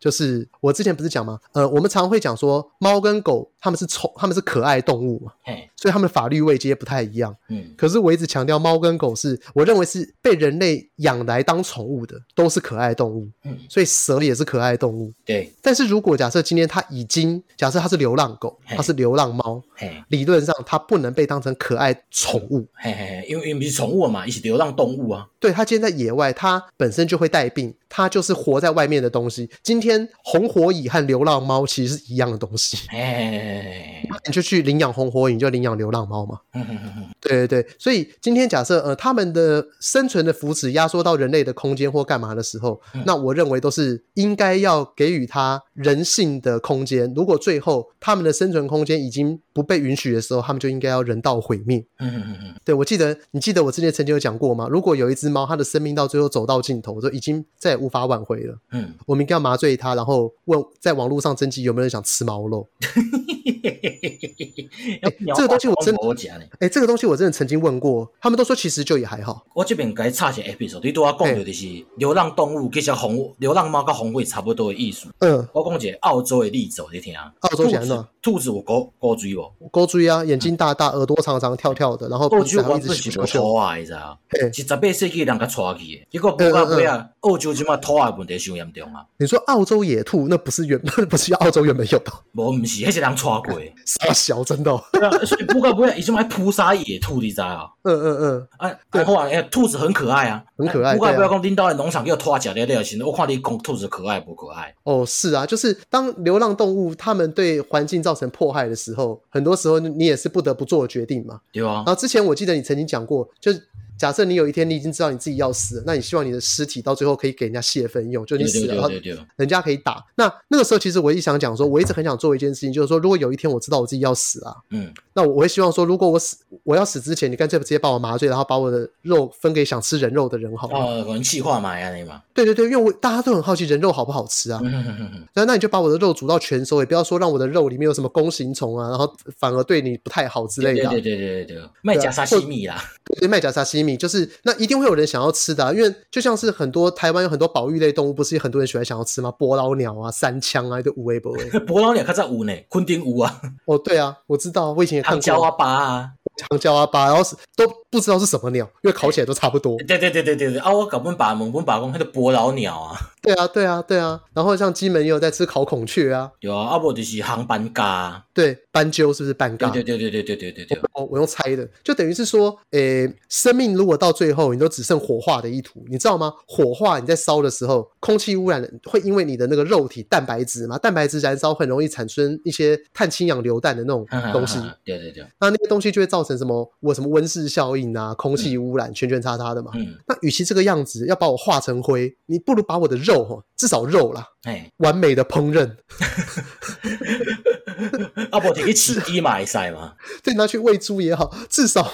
就是我之前不是讲吗？呃，我们常会讲说猫跟狗他们是宠，他们是可爱动物嘛，所以他们的法律位阶不太一样。嗯，可是我一直强调猫跟狗是我认为是被人类养来当宠物的，都是可爱动物。嗯，所以蛇也是可爱动物。对，但是如果假设今天它已经假设它是流浪狗，它是流浪猫，理论上它不能被当成可爱宠物。嘿嘿嘿，因为因为是宠物嘛，一起流浪动物啊。对，它今天在野外，它本身就会带病，它。就是活在外面的东西。今天红火蚁和流浪猫其实是一样的东西。哎，你就去领养红火蚁，就领养流浪猫嘛。对对对，所以今天假设呃，他们的生存的福祉压缩到人类的空间或干嘛的时候，那我认为都是应该要给予它人性的空间。如果最后他们的生存空间已经不被允许的时候，他们就应该要人道毁灭。嗯嗯嗯。对，我记得你记得我之前曾经有讲过吗？如果有一只猫，它的生命到最后走到尽头，就已经再也无法挽回了。嗯，我们应该要麻醉他，然后问在网络上征集有没有人想吃猫肉。这个东西我真的，哎，这个东西我真的曾经问过，他们都说其实就也还好。我这边该插一下 episode，你都要讲的就是流浪动物，其实红流浪猫跟红尾差不多的意思。嗯，我讲一个澳洲的例子，你听啊。澳洲是哪？兔子有狗狗嘴不？狗嘴啊，眼睛大大，耳朵长长，跳跳的，然后鼻子一直秀秀。你知道？是十八世纪人家带去的，结果不到尾啊，澳洲这嘛兔啊问题上严重啊。你说澳洲野兔那不是原 不是澳洲原本有的？我，不是，那是人带过会，杀小真的、哦。对啊，所以不过不会，以前还扑杀野兔，你知道啊？嗯嗯嗯。哎，对，后来兔子很可爱啊，很可爱。不过不要讲领导的农场给我拖脚的那行，我看你讲兔子可爱不可爱？哦，是啊，就是当流浪动物它们对环境造成迫害的时候，很多时候你也是不得不做决定嘛。对啊。然后之前我记得你曾经讲过，就是。假设你有一天你已经知道你自己要死了，那你希望你的尸体到最后可以给人家泄愤用，就你死了，然后人家可以打。那那个时候其实我一直想讲说，我一直很想做一件事情，就是说，如果有一天我知道我自己要死啊，嗯，那我会希望说，如果我死我要死之前，你干脆直接把我麻醉，然后把我的肉分给想吃人肉的人好了。哦，人气化嘛，呀，你嘛。对对对，因为我大家都很好奇人肉好不好吃啊。那那你就把我的肉煮到全熟，也不要说让我的肉里面有什么弓形虫啊，然后反而对你不太好之类的。对对对对对对，卖假沙西米啦。对，卖假沙西米就是那。一定会有人想要吃的啊，因为就像是很多台湾有很多保育类动物，不是很多人喜欢想要吃吗？伯劳鸟啊、三枪啊，都无微不微。伯劳鸟它在五呢，昆丁五啊。哦，对啊，我知道，我以前也看过。阿巴啊，长焦阿巴，然后是都不知道是什么鸟，因为烤起来都差不多。对对对对对对啊！我搞不把蒙不把公，它的伯劳鸟啊。对啊，对啊，对啊。然后像金门也有在吃烤孔雀啊。有啊，阿伯就是航班嘎。对，斑鸠是不是斑嘎？对对对对对对对对。哦，我用猜的，就等于是说，诶，生命如果到最后你都只剩火化的意图，你知道吗？火化你在烧的时候，空气污染会因为你的那个肉体蛋白质嘛，蛋白质燃烧很容易产生一些碳氢氧硫氮的那种东西。对对对。那那个东西就会造成什么？我什么温室效应啊，空气污染，圈圈叉叉的嘛。嗯。那与其这个样子要把我化成灰，你不如把我的肉。哈至少肉啦，哎，完美的烹饪。阿 伯，你起鸡买菜吗？对，拿去喂猪也好，至少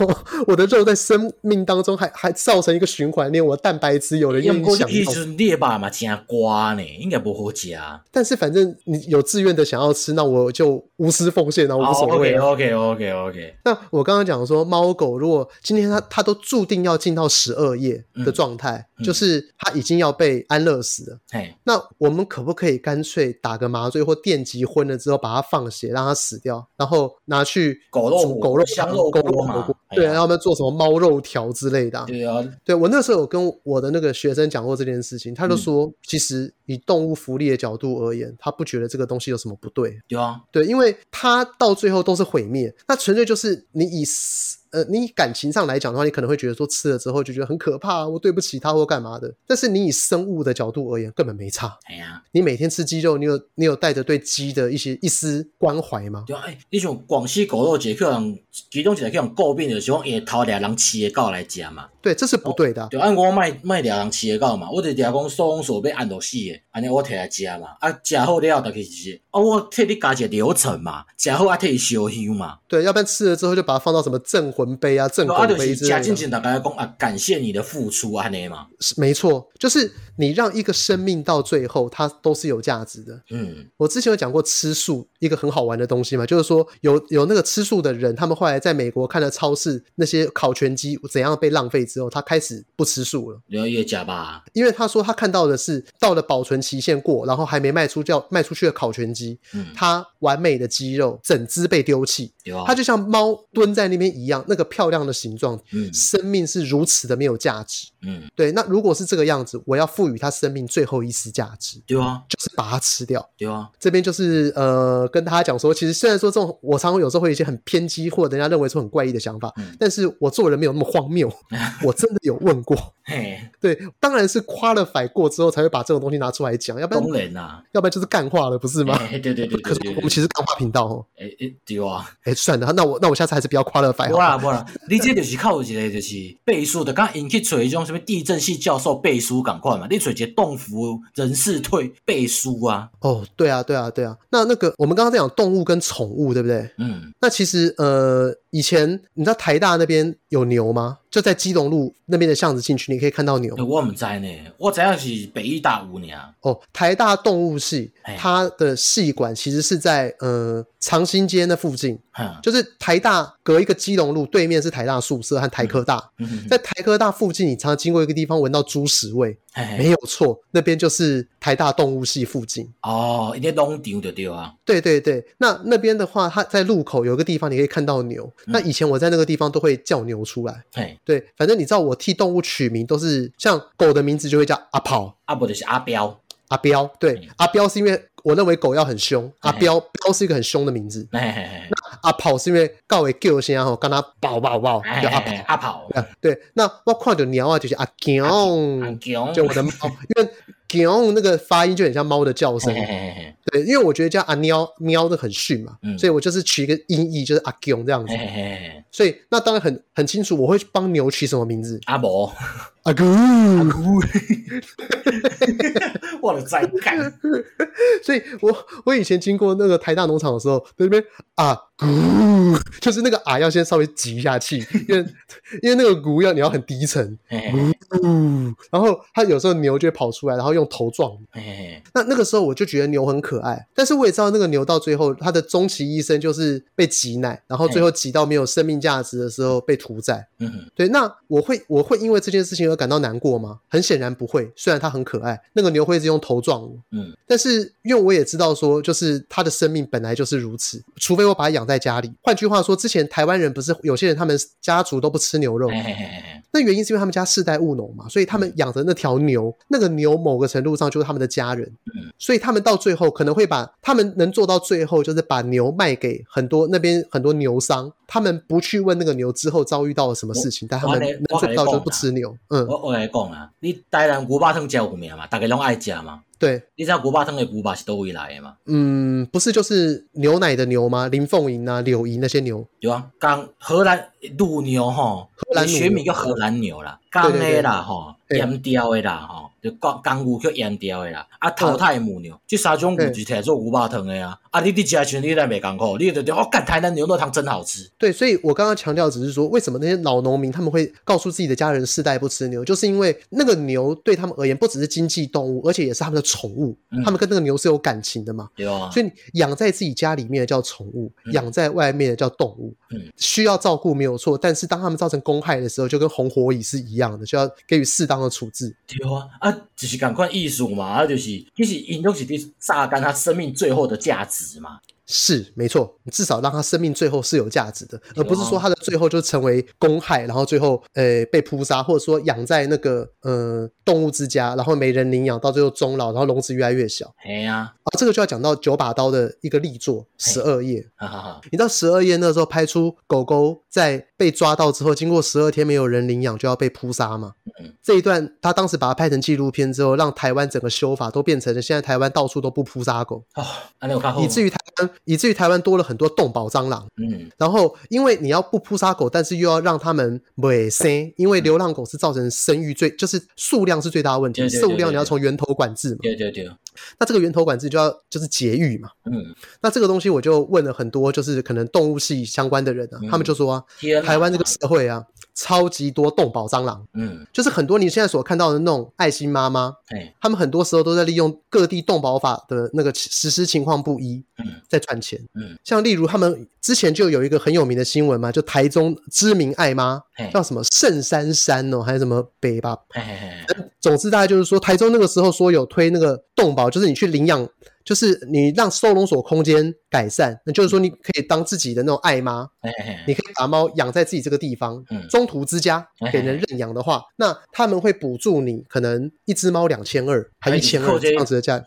我的肉在生命当中还 还造成一个循环链，我的蛋白质有了影响。其实猎霸嘛，加瓜呢，应该不好加。但是反正你有自愿的想要吃，那我就无私奉献，那无所谓。Oh, OK OK OK OK。那我刚刚讲说，猫狗如果今天它它都注定要进到十二夜的状态，嗯、就是它已经要被安乐死了。嘿那我们可不可以干脆打个麻醉或电击昏了之后把它放血，让它死掉，然后拿去狗肉狗肉香肉狗肉火锅？对，然后他们做什么猫肉条之类的、啊？对啊，对我那时候有跟我的那个学生讲过这件事情，他就说，嗯、其实以动物福利的角度而言，他不觉得这个东西有什么不对。对啊，对，因为他到最后都是毁灭，那纯粹就是你以。呃，你以感情上来讲的话，你可能会觉得说吃了之后就觉得很可怕，我对不起他或干嘛的。但是你以生物的角度而言，根本没差。哎呀，你每天吃鸡肉，你有你有带着对鸡的一些一丝关怀吗？对啊，哎，你像广西狗肉节，可能其中一个可能诟病的就是讲下头俩人饲的狗来讲嘛。对，这是不对的、啊。就按我卖卖俩人饲的狗嘛，我就俩讲收容被按到死的，安尼我摕来食嘛。啊，食好了就可以吃。哦，我替你加一个流程嘛，食好啊替你烧香嘛。对，要不然吃了之后就把它放到什么镇魂杯啊、镇魂杯之类的。加进去大家讲啊，感谢你的付出啊，那嘛。是没错，就是你让一个生命到最后，它都是有价值的。嗯，我之前有讲过吃素一个很好玩的东西嘛，就是说有有那个吃素的人，他们后来在美国看了超市那些烤全鸡怎样被浪费之后，他开始不吃素了。你要假吧？因为他说他看到的是到了保存期限过，然后还没卖出叫卖出去的烤全鸡，嗯，它完美的肌肉整只被丢弃。有，它就像猫蹲在那边一样，那个漂亮的形状，嗯，生命是如此的没有价值，嗯，对。那如果是这个样子，我要赋予它生命最后一丝价值，对啊，就是把它吃掉，对啊。这边就是呃，跟大家讲说，其实虽然说这种我常常有时候会有一些很偏激或者人家认为说很怪异的想法，嗯，但是我做人没有那么荒谬，我真的有问过，嘿，对，当然是 qualify 过之后才会把这种东西拿出来讲，要不然，当然啦，要不然就是干话了，不是吗？对对对对。可是我们其实干话频道哦，哎哎，对啊，哎，算了，那我那我下次还是不要 qualify 好。不啦不啦，你这就是靠一个就是背书的，刚引去找一种什么地震系教授背书赶快嘛，你找一个动物人事退背书啊。哦，对啊对啊对啊，那那个我们刚刚在讲动物跟宠物，对不对？嗯，那其实呃。以前你知道台大那边有牛吗？就在基隆路那边的巷子进去，你可以看到牛。我不知呢，我知道是北医大五年。哦，台大动物系，它的系馆其实是在呃长兴街那附近。嗯，就是台大隔一个基隆路对面是台大宿舍和台科大。在台科大附近，你常常经过一个地方，闻到猪屎味。嘿嘿没有错，那边就是台大动物系附近。哦，一点农场就对啊。对对对，那那边的话，它在路口有一个地方，你可以看到牛。嗯、那以前我在那个地方都会叫牛出来。嘿对，反正你知道我替动物取名都是像狗的名字就会叫阿跑，阿不就是阿彪。阿彪，对，嗯、阿彪是因为我认为狗要很凶，阿彪彪是一个很凶的名字。那阿跑是因为告的叫声吼跟他跑跑跑，叫阿跑阿跑。对，那我看到鸟啊，就是阿强，就我的猫，因为。喵，那个发音就很像猫的叫声，对，因为我觉得叫阿喵喵的很逊嘛，所以我就是取一个音译，就是阿强这样子，所以那当然很很清楚，我会帮牛取什么名字？阿伯，阿姑，阿姑，我的在干，所以我我以前经过那个台大农场的时候，在那边阿姑，就是那个啊要先稍微挤一下气，因为因为那个咕要你要很低沉，然后它有时候牛就会跑出来，然后用。用头撞你，那那个时候我就觉得牛很可爱，但是我也知道那个牛到最后它的终其一生就是被挤奶，然后最后挤到没有生命价值的时候被屠宰。嗯，对，那我会我会因为这件事情而感到难过吗？很显然不会。虽然它很可爱，那个牛会一直用头撞我，嗯，但是因为我也知道说，就是它的生命本来就是如此，除非我把它养在家里。换句话说，之前台湾人不是有些人他们家族都不吃牛肉，那原因是因为他们家世代务农嘛，所以他们养的那条牛，那个牛某个。程度上就是他们的家人，所以他们到最后可能会把他们能做到最后，就是把牛卖给很多那边很多牛商，他们不去问那个牛之后遭遇到了什么事情，但他们能做到就不吃牛。嗯，我我来讲啊，你台南牛肉汤真有名嘛，大家拢爱吃嘛。对，你知道古巴汤的古巴是都会来的吗？嗯，不是，就是牛奶的牛吗？林凤营啊、柳营那些牛。有啊，刚荷兰乳牛哈，荷兰学名叫荷兰牛啦，刚的啦哈，阉掉的啦哈。就刚刚牛叫阉掉的啦，啊淘汰母牛，这三种牛就摕做牛肉汤的呀。啊，你你吃起来你来没讲过，你就对，我干台南牛肉汤真好吃。对，所以我刚刚强调只是说，为什么那些老农民他们会告诉自己的家人世代不吃牛，就是因为那个牛对他们而言不只是经济动物，而且也是他们的宠物，他们跟那个牛是有感情的嘛。有啊。所以养在自己家里面的叫宠物，养在外面的叫动物。嗯。需要照顾没有错，但是当他们造成公害的时候，就跟红火蚁是一样的，就要给予适当的处置。对啊。啊。就是赶快艺术嘛，啊，就是其实因都是伫榨干他生命最后的价值嘛。是没错，你至少让他生命最后是有价值的，而不是说他的最后就成为公害，然后最后呃被扑杀，或者说养在那个呃动物之家，然后没人领养，到最后终老，然后笼子越来越小。哎呀，啊，这个就要讲到九把刀的一个力作《十二夜》。你知道《十二夜》那时候拍出狗狗在被抓到之后，经过十二天没有人领养就要被扑杀嘛？嗯，这一段他当时把它拍成纪录片之后，让台湾整个修法都变成了现在台湾到处都不扑杀狗哦，以至于台湾。以至于台湾多了很多动保蟑螂，嗯，然后因为你要不扑杀狗，但是又要让他们尾生，因为流浪狗是造成生育最就是数量是最大的问题，数量你要从源头管制嘛，对对对，那这个源头管制就要就是节育嘛，嗯，那这个东西我就问了很多就是可能动物系相关的人啊，他们就说啊，台湾这个社会啊。超级多动保蟑螂，嗯，就是很多你现在所看到的那种爱心妈妈，哎，他们很多时候都在利用各地动保法的那个实施情况不一，嗯，在赚钱，嗯，像例如他们之前就有一个很有名的新闻嘛，就台中知名爱妈叫什么圣珊珊哦，还是什么北吧，嘿嘿嘿，总之大概就是说台中那个时候说有推那个动保，就是你去领养。就是你让收容所空间改善，那就是说你可以当自己的那种爱妈，你可以把猫养在自己这个地方，中途之家给人认养的话，那他们会补助你可能一只猫两千二，还一千二这样子的价。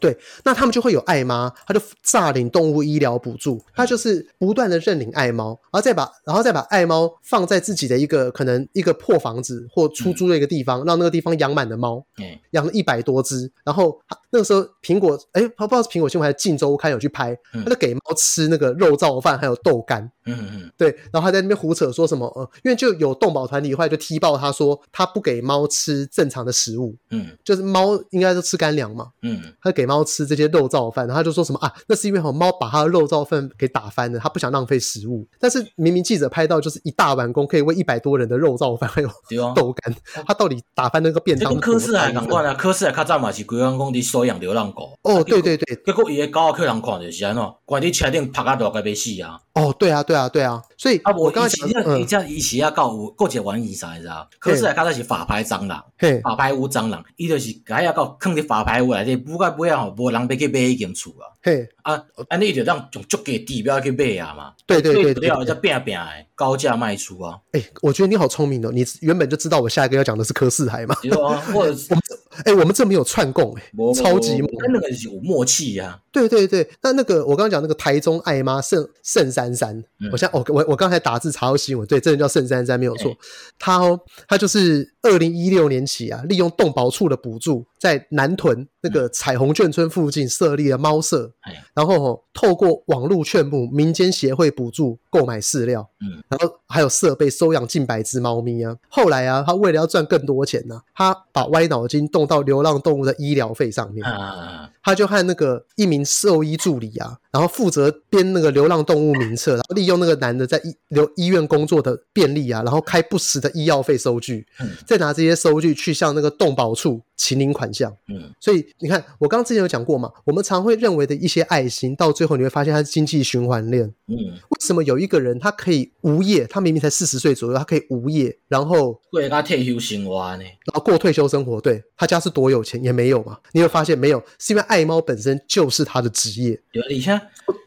对，那他们就会有爱妈，他就诈领动物医疗补助，他就是不断的认领爱猫，然后再把然后再把爱猫放在自己的一个可能一个破房子或出租的一个地方，让那个地方养满了猫，养了一百多只，然后那个时候苹果哎，不知道是苹果新闻还是镜周刊有去拍，他就给猫吃那个肉燥饭还有豆干，嗯嗯，对，然后他在那边胡扯说什么呃，因为就有动保团体后来就踢爆他说他不给猫吃正常的食物，嗯，就是猫应该都吃干粮嘛，嗯，他给。猫吃这些肉燥饭，然后他就说什么啊？那是因为猫把它的肉燥饭给打翻了，它不想浪费食物。但是明明记者拍到就是一大碗公可以喂一百多人的肉燥饭，还有豆干，他到底打翻那个便当？跟柯氏还同款啊，科斯还较早嘛是规工讲你收养流浪狗。哦，对对对，结果伊个狗客人看就是安怎，关你车顶拍啊都快被死啊！哦，对啊，对啊，对啊，所以啊，我刚刚讲，你这样一起要告我，过节玩意啥知啊？柯氏还较早是法拍蟑螂，法拍屋蟑螂，伊就是还要告坑伫法拍屋内底，不该不要吼，无人要去买迄间厝啊。嘿，啊，安尼就让用足价地标去买啊嘛。对对对对，要再拼拼诶，高价卖出啊。哎，我觉得你好聪明哦，你原本就知道我下一个要讲的是柯四海嘛。有啊，或者哎，我们这没有串供哎，超级猛，跟那个有默契呀。对对对，那那个我刚刚讲那个台中爱妈圣圣珊珊，我现在我我我刚才打字查到新闻，对，这人叫盛珊珊没有错，他哦，他就是二零一六年起啊，利用动保处的补助，在南屯那个彩虹眷村附近设立了猫舍，然后哦，透过网络劝募、民间协会补助购买饲料，嗯，然后还有设备收养近百只猫咪啊。后来啊，他为了要赚更多钱呢，他把歪脑筋动到流浪动物的医疗费上面。啊，他就和那个一名兽医助理啊，然后负责编那个流浪动物名册，然后利用那个男的在医留医院工作的便利啊，然后开不实的医药费收据，再拿这些收据去向那个动保处请领款项。嗯，所以你看，我刚刚之前有讲过嘛，我们常会认为的一些爱心，到最后你会发现它是经济循环链。嗯，为什么有一个人他可以无业？他明明才四十岁左右，他可以无业，然后过他退休生活呢？然后过退休生活，对，他家是多有钱也没有嘛？你会发现没有，是因为爱猫本身就是他的职业。对，而且，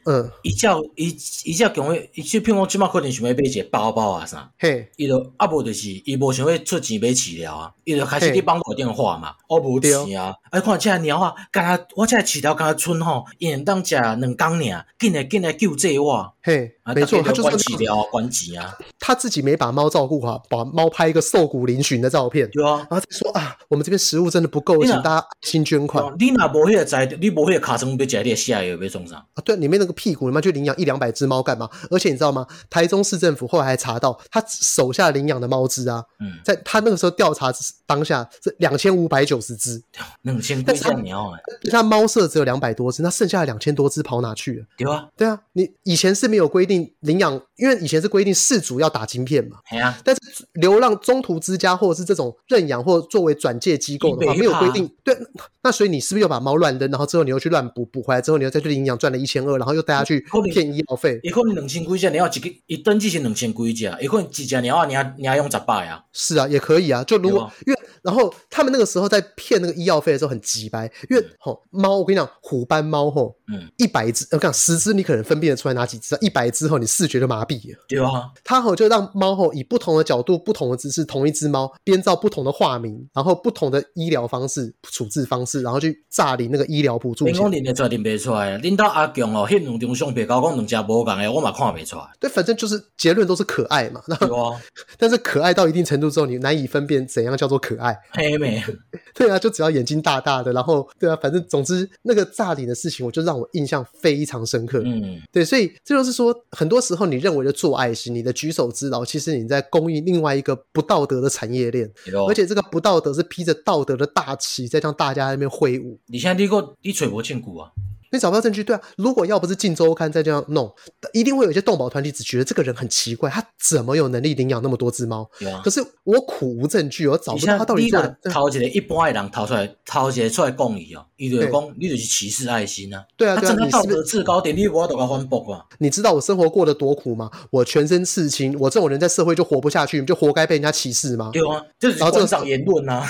嗯，伊叫伊伊叫讲话，伊就譬如讲，起码可能想要买一个包包啊啥，嘿，伊就啊无就是伊无想要出钱买饲料啊，伊就开始去帮我电话嘛，我无钱啊，啊看这鸟啊，敢若我这饲料敢若剩吼，伊会当食两工尔，紧来紧来救济我，嘿，没错，他就是饲料管钱啊，他自己没把猫照顾好，把猫拍一个瘦骨嶙峋的照片，对啊，然后再说啊，我们这边食物真的不够，请大家新捐款。你若无迄个在，你无迄个卡成要食，你下药要种啥啊？对，里面那个屁股，你妈去领养一两百只猫干嘛？而且你知道吗？台中市政府后来还查到，他手下领养的猫只啊，嗯，在他那个时候调查当下是两千五百九十只，两千多只鸟哎，他猫舍只有两百多只，那剩下的两千多只跑哪去了？对啊，对啊，你以前是没有规定领养，因为以前是规定饲主要打晶片嘛，但是流浪中途之家或者是这种认养或作为转介机构的话，没有规定，对，那所以你是不是又把猫乱扔，然后之后你又去乱补补回来之后，你又再去领养赚了一千二，然后又带他去骗医药费？一可能两千几只，你要一个一登记是两千几只，一可能几只你要，你要你要用十百啊？是啊，也可以啊，就如果因为。然后他们那个时候在骗那个医药费的时候很急掰，因为吼猫，我跟你讲，虎斑猫吼，嗯，一百只，我跟你讲十只你可能分辨得出来哪几只，一百只后你视觉就麻痹了。对啊，他吼就让猫吼以不同的角度、不同的姿势，同一只猫编造不同的化名，然后不同的医疗方式、处置方式，然后去诈领那个医疗补助。你讲领得出来领不出来？领到阿强哦，迄两张相片搞讲两家无共的，我嘛看不出来。对，反正就是结论都是可爱嘛。对啊，但是可爱到一定程度之后，你难以分辨怎样叫做可爱。黑妹。对啊，就只要眼睛大大的，然后对啊，反正总之那个炸脸的事情，我就让我印象非常深刻。嗯，对，所以这就是说，很多时候你认为的做爱心，你的举手之劳，其实你在供应另外一个不道德的产业链，而且这个不道德是披着道德的大旗在向大家那边挥舞。你现在你个你揣无证据啊？你找不到证据，对啊。如果要不是镜周刊再这样弄，一定会有一些动保团体只觉得这个人很奇怪，他怎么有能力领养那么多只猫？啊、可是我苦无证据，我找不到他到底做的。掏起来一般的人掏出来，掏起来出来供你哦，伊就讲你就是歧视爱心啊。对啊，他真的道德制高点，你我都要反驳啊。你知道我生活过得多苦吗？我全身刺青，我这种人在社会就活不下去，就活该被人家歧视吗？对啊，就是观赏言论啊，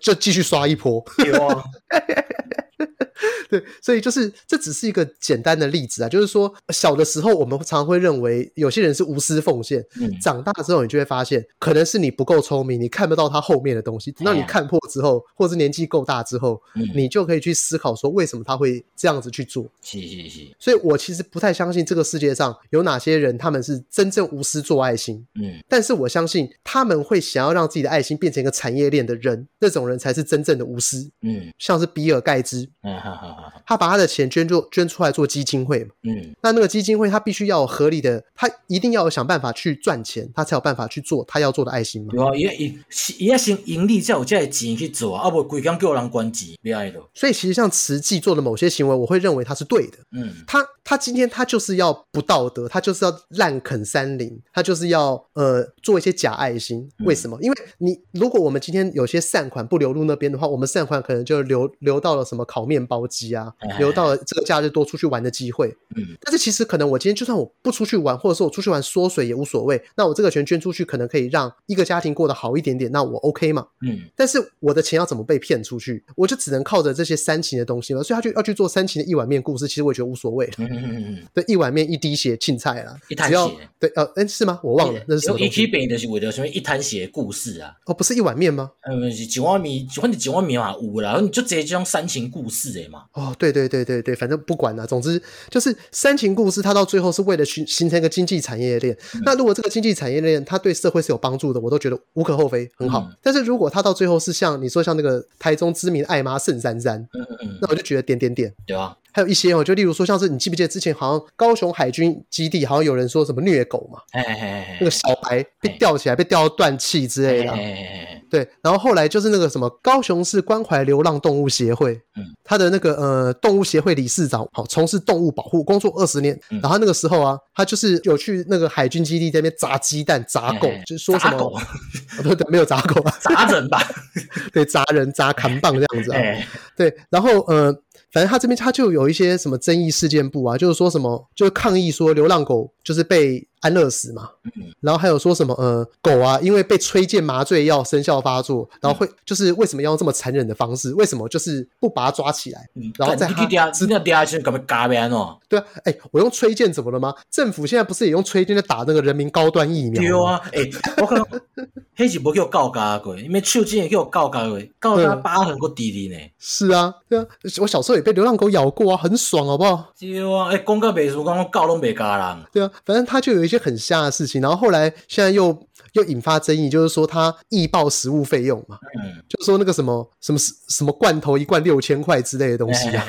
就继续刷一波。有啊。对，所以就是这只是一个简单的例子啊，就是说小的时候我们常常会认为有些人是无私奉献，嗯，长大之后你就会发现，可能是你不够聪明，你看不到他后面的东西，等到你看破之后，或是年纪够大之后，嗯，你就可以去思考说为什么他会这样子去做。是是是。所以我其实不太相信这个世界上有哪些人他们是真正无私做爱心，嗯，但是我相信他们会想要让自己的爱心变成一个产业链的人，那种人才是真正的无私，嗯，像是比尔盖茨，嗯，好好好。他把他的钱捐做捐出来做基金会嘛，嗯，那那个基金会他必须要有合理的，他一定要有想办法去赚钱，他才有办法去做他要做的爱心嘛。对啊，伊伊伊要先盈利才有这个钱去做啊，不规工叫人关机，别爱的。所以其实像慈济做的某些行为，我会认为他是对的。嗯，他他今天他就是要不道德，他就是要滥垦山林，他就是要呃做一些假爱心。为什么？嗯，因为你如果我们今天有些善款不流入那边的话，我们善款可能就流流到了什么烤面包机。啊，留到了这个假日多出去玩的机会。嗯，但是其实可能我今天就算我不出去玩，或者说我出去玩缩水也无所谓。那我这个钱捐出去，可能可以让一个家庭过得好一点点。那我 OK 嘛？嗯，但是我的钱要怎么被骗出去？我就只能靠着这些煽情的东西嘛。所以他就要去做煽情的一碗面故事，其实我也觉得无所谓。嗯嗯嗯，对，一碗面一滴血，青菜啦，一滩血，对，呃，哎，是吗？我忘了，那是什么？一滴血就是为了什么一滩血故事啊？哦，不是一碗面吗？嗯，是一碗面，反正一碗面嘛有啦，然后你就直接这种煽情故事哎嘛。哦，对对对对对对，反正不管啦，总之就是煽情故事，它到最后是为了形形成一个经济产业链。嗯、那如果这个经济产业链它对社会是有帮助的，我都觉得无可厚非，很好。嗯、但是如果它到最后是像你说像那个台中知名爱妈盛珊珊，嗯嗯嗯，那我就觉得点点点，对啊。还有一些哦，就例如说，像是你记不记得之前好像高雄海军基地好像有人说什么虐狗嘛，哎哎哎那个小白被吊起来，被吊到断气之类的，对。然后后来就是那个什么高雄市关怀流浪动物协会，嗯，他的那个呃动物协会理事长，好从事动物保护工作二十年，嗯、然后那个时候啊，他就是有去那个海军基地在那边砸鸡蛋、砸狗，就是说什么，狗。对对，没有砸狗啊，砸人吧，对，砸人、砸扛棒这样子啊，对，然后呃。反正他这边他就有一些什么争议事件簿啊，就是说什么，就是抗议说流浪狗就是被安乐死嘛，然后还有说什么呃狗啊，因为被催眠麻醉药生效发作，然后会就是为什么要用这么残忍的方式？为什么就是不把它抓起来？然后在他知道第二件干嘛嘎边哦？对啊，哎，我用催剑怎么了吗？政府现在不是也用催剑在打那个人民高端疫苗？对啊，哎，我可能黑是不叫告嘎过，因为手机也叫告嘎过，告他疤痕过弟弟呢。是啊，对啊，我小时候也被流浪狗咬过啊，很爽，好不好？对啊，哎，公告没说，刚刚告都没嘎人。对啊，反正他就有一些很瞎的事情，然后后来现在又又引发争议，就是说他易报食物费用嘛，嗯，就是说那个什么什么什么罐头一罐六千块之类的东西啊，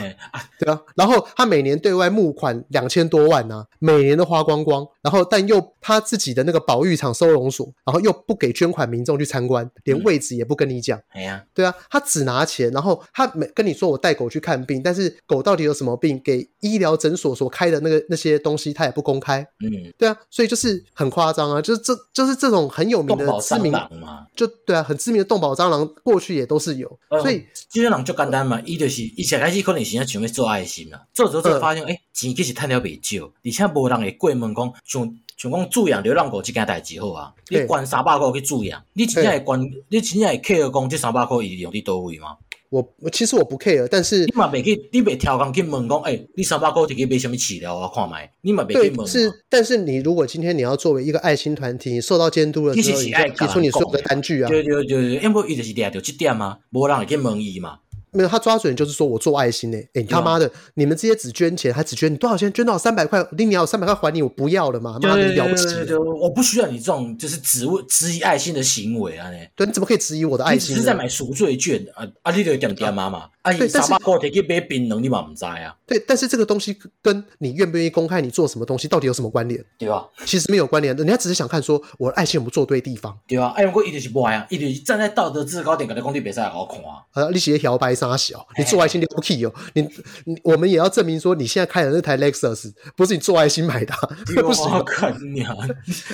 对啊，然后他每年对外募款两千多万啊，每年都花光光，然后但又他自己的那个保育场收容所，然后又不给捐款民众去参观，连位置也不跟你讲，哎呀，对啊，他只拿钱，然后他每跟你说我带狗去看病，但是狗到底有什么病，给医疗诊所所开的那个那些东西他也不公开，嗯，对啊，所以就是很夸张啊，就是这就是这种很有名的知名嘛，就对啊，很知名的动保蟑螂过去也都是有，所以这些人就简单嘛，伊就是一开始可能是想要做爱心啊，做做做发现哎，钱其实趁了不少，而且无人会过问讲像像讲饲养流浪狗这件代志好啊，你关三百块去饲养，你真正会关，你真正会 care 讲这三百块伊用伫叨位吗？我我其实我不 care，但是你嘛别去，你别挑工去问讲，哎、欸，你三百块可以买什么饲料啊？看卖，你嘛别去问。是，但是你如果今天你要作为一个爱心团体，受到监督的时候，你提出你所有的单据啊。对对对对，因为伊就是掠到这点啊，无人会去问伊嘛。没有，他抓准就是说我做爱心呢。哎，你他妈的，你们这些只捐钱，还只捐你多少钱？捐到三百块，你你要三百块还你，我不要了嘛？妈的，了不起！我不需要你这种就是质问质疑爱心的行为啊！对，你怎么可以质疑我的爱心？你是在买赎罪券啊啊！你就点点妈嘛。啊，对，但是我提去买槟榔，你嘛不知啊？对，但是这个东西跟你愿不愿意公开你做什么东西到底有什么关联？对啊，其实没有关联的，人家只是想看说我的爱心有没有做对地方。对啊，哎，我一直是不爱啊，一直站在道德制高点，跟你讲你别再好看啊！啊，你写摇摆三小，你做爱心了不起哦！你你我们也要证明说你现在开的那台 Lexus 不是你做爱心买的，不行！我靠你啊！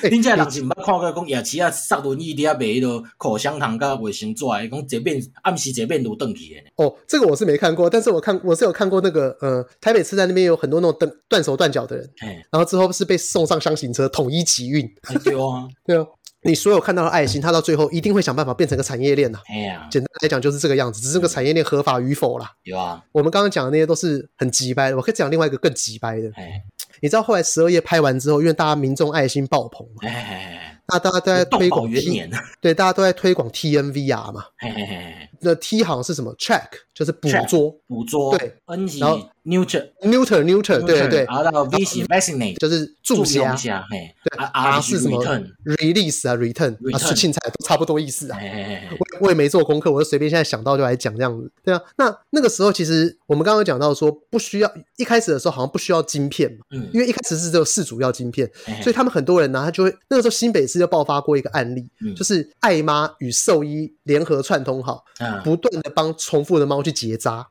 你 这人是唔捌看过讲夜市啊，杀轮椅底下卖迄个口香糖甲卫生纸，讲这边暗时这边都转去的。哦，这个我是没看过，但是我看我是有看过那个呃，台北车站那边有很多那种断断手断脚的人，然后之后是被送上箱型车统一集运。对啊，对啊。你所有看到的爱心，它到最后一定会想办法变成个产业链呐。哎呀，简单来讲就是这个样子，只是这个产业链合法与否啦。有啊，我们刚刚讲的那些都是很急掰的，我可以讲另外一个更急掰的。哎，你知道后来十二夜拍完之后，因为大家民众爱心爆棚嘛，哎，那大家都在推广 T，对，大家都在推广 TNVR 嘛。嘿嘿嘿，那 T 好像是什么？Track，就是捕捉，捕捉，对，N 然后 Neuter，Neuter，Neuter，对对对，然后 V 是 Vaccinate，就是注射，嘿，对，R 是什么？Release 啊，Return。啊，出青菜都差不多意思啊。我我也没做功课，我就随便现在想到就来讲这样子。对啊，那那个时候其实我们刚刚讲到说不需要，一开始的时候好像不需要晶片嘛，嗯，因为一开始是只有四主要晶片，所以他们很多人呢，他就会那个时候新北市就爆发过一个案例，就是爱妈与兽医联合串通好，不断的帮重复的猫去结扎，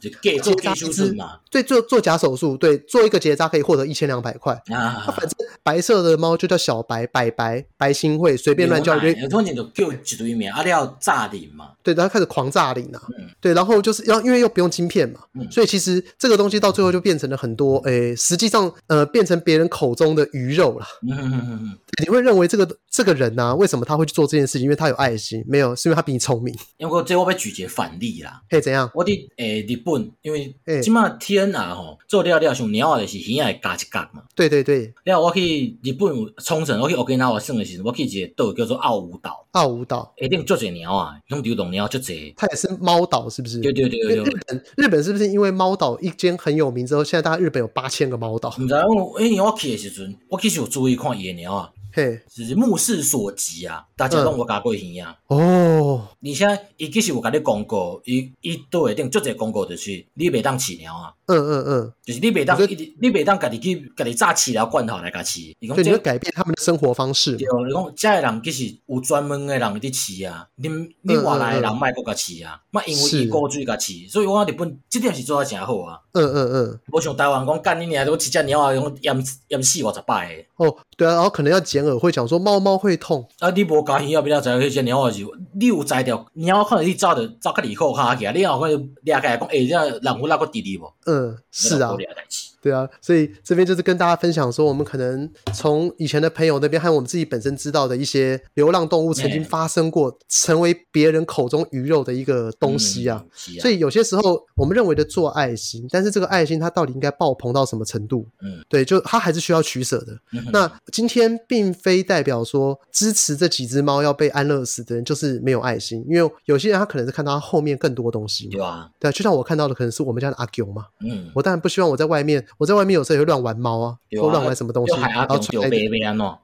就结扎手术嘛，对，做做假手术，对，做一个结扎可以获得一千两百块。啊，反正白色的猫就叫小白、白白、白新会，随便乱叫。一堆名，啊了诈领嘛，对，然后开始狂炸领啊，嗯、对，然后就是要因为又不用晶片嘛，嗯、所以其实这个东西到最后就变成了很多，诶，实际上呃变成别人口中的鱼肉了。嗯嗯嗯嗯，你会认为这个这个人呢、啊，为什么他会去做这件事情？因为他有爱心？没有，是因为他比你聪明。因为这我被举个反例啦，嘿，怎样？我的诶日本，因为起码天啊吼，做了了上鸟啊就是鱼仔加一嘎嘛。对对对，然后我去日本冲绳，我去 Okinawa 的时候，我去一个岛叫做奥武岛。奥武岛一定做只鸟啊，用流动鸟就这。它也是猫岛，是不是？对对对对。日本日本是不是因为猫岛一间很有名之后，现在大概日本有八千个猫岛？唔知我诶，我去的时阵，我其实有注意看野鸟啊。嘿，就是目视所及啊，大家拢无加过鱼啊。哦，而且伊其实有甲你讲过，伊伊都会定做这广告，就是你袂当饲猫啊。嗯嗯嗯，就是你袂当，你袂当家己去家己炸饲料罐头来家饲。所以你会改变他们的生活方式。对，你讲这个人其实有专门的人伫饲啊，你你外来的人卖阁甲饲啊，莫因为伊过水甲饲，所以我日本这点是做得真好啊。嗯嗯嗯，无像台湾讲干你娘，我一只鸟啊，用淹淹死我十摆。哦，对啊，然后可能要剪耳，会讲说猫猫会痛。啊，你无家己要不要知迄只鸟啊？是，你有知着鸟可能你早着早较离口下去啊，你后可能掠开讲，诶，这人有那个弟弟无？嗯，是啊。对啊，所以这边就是跟大家分享说，我们可能从以前的朋友那边和我们自己本身知道的一些流浪动物曾经发生过，成为别人口中鱼肉的一个东西啊。所以有些时候我们认为的做爱心，但是这个爱心它到底应该爆棚到什么程度？嗯，对，就它还是需要取舍的。那今天并非代表说支持这几只猫要被安乐死的人就是没有爱心，因为有些人他可能是看到他后面更多东西嘛。对啊，对，就像我看到的可能是我们家的阿狗嘛。嗯，我当然不希望我在外面。我在外面有时候也会乱玩猫啊，或乱玩什么东西，然后传来。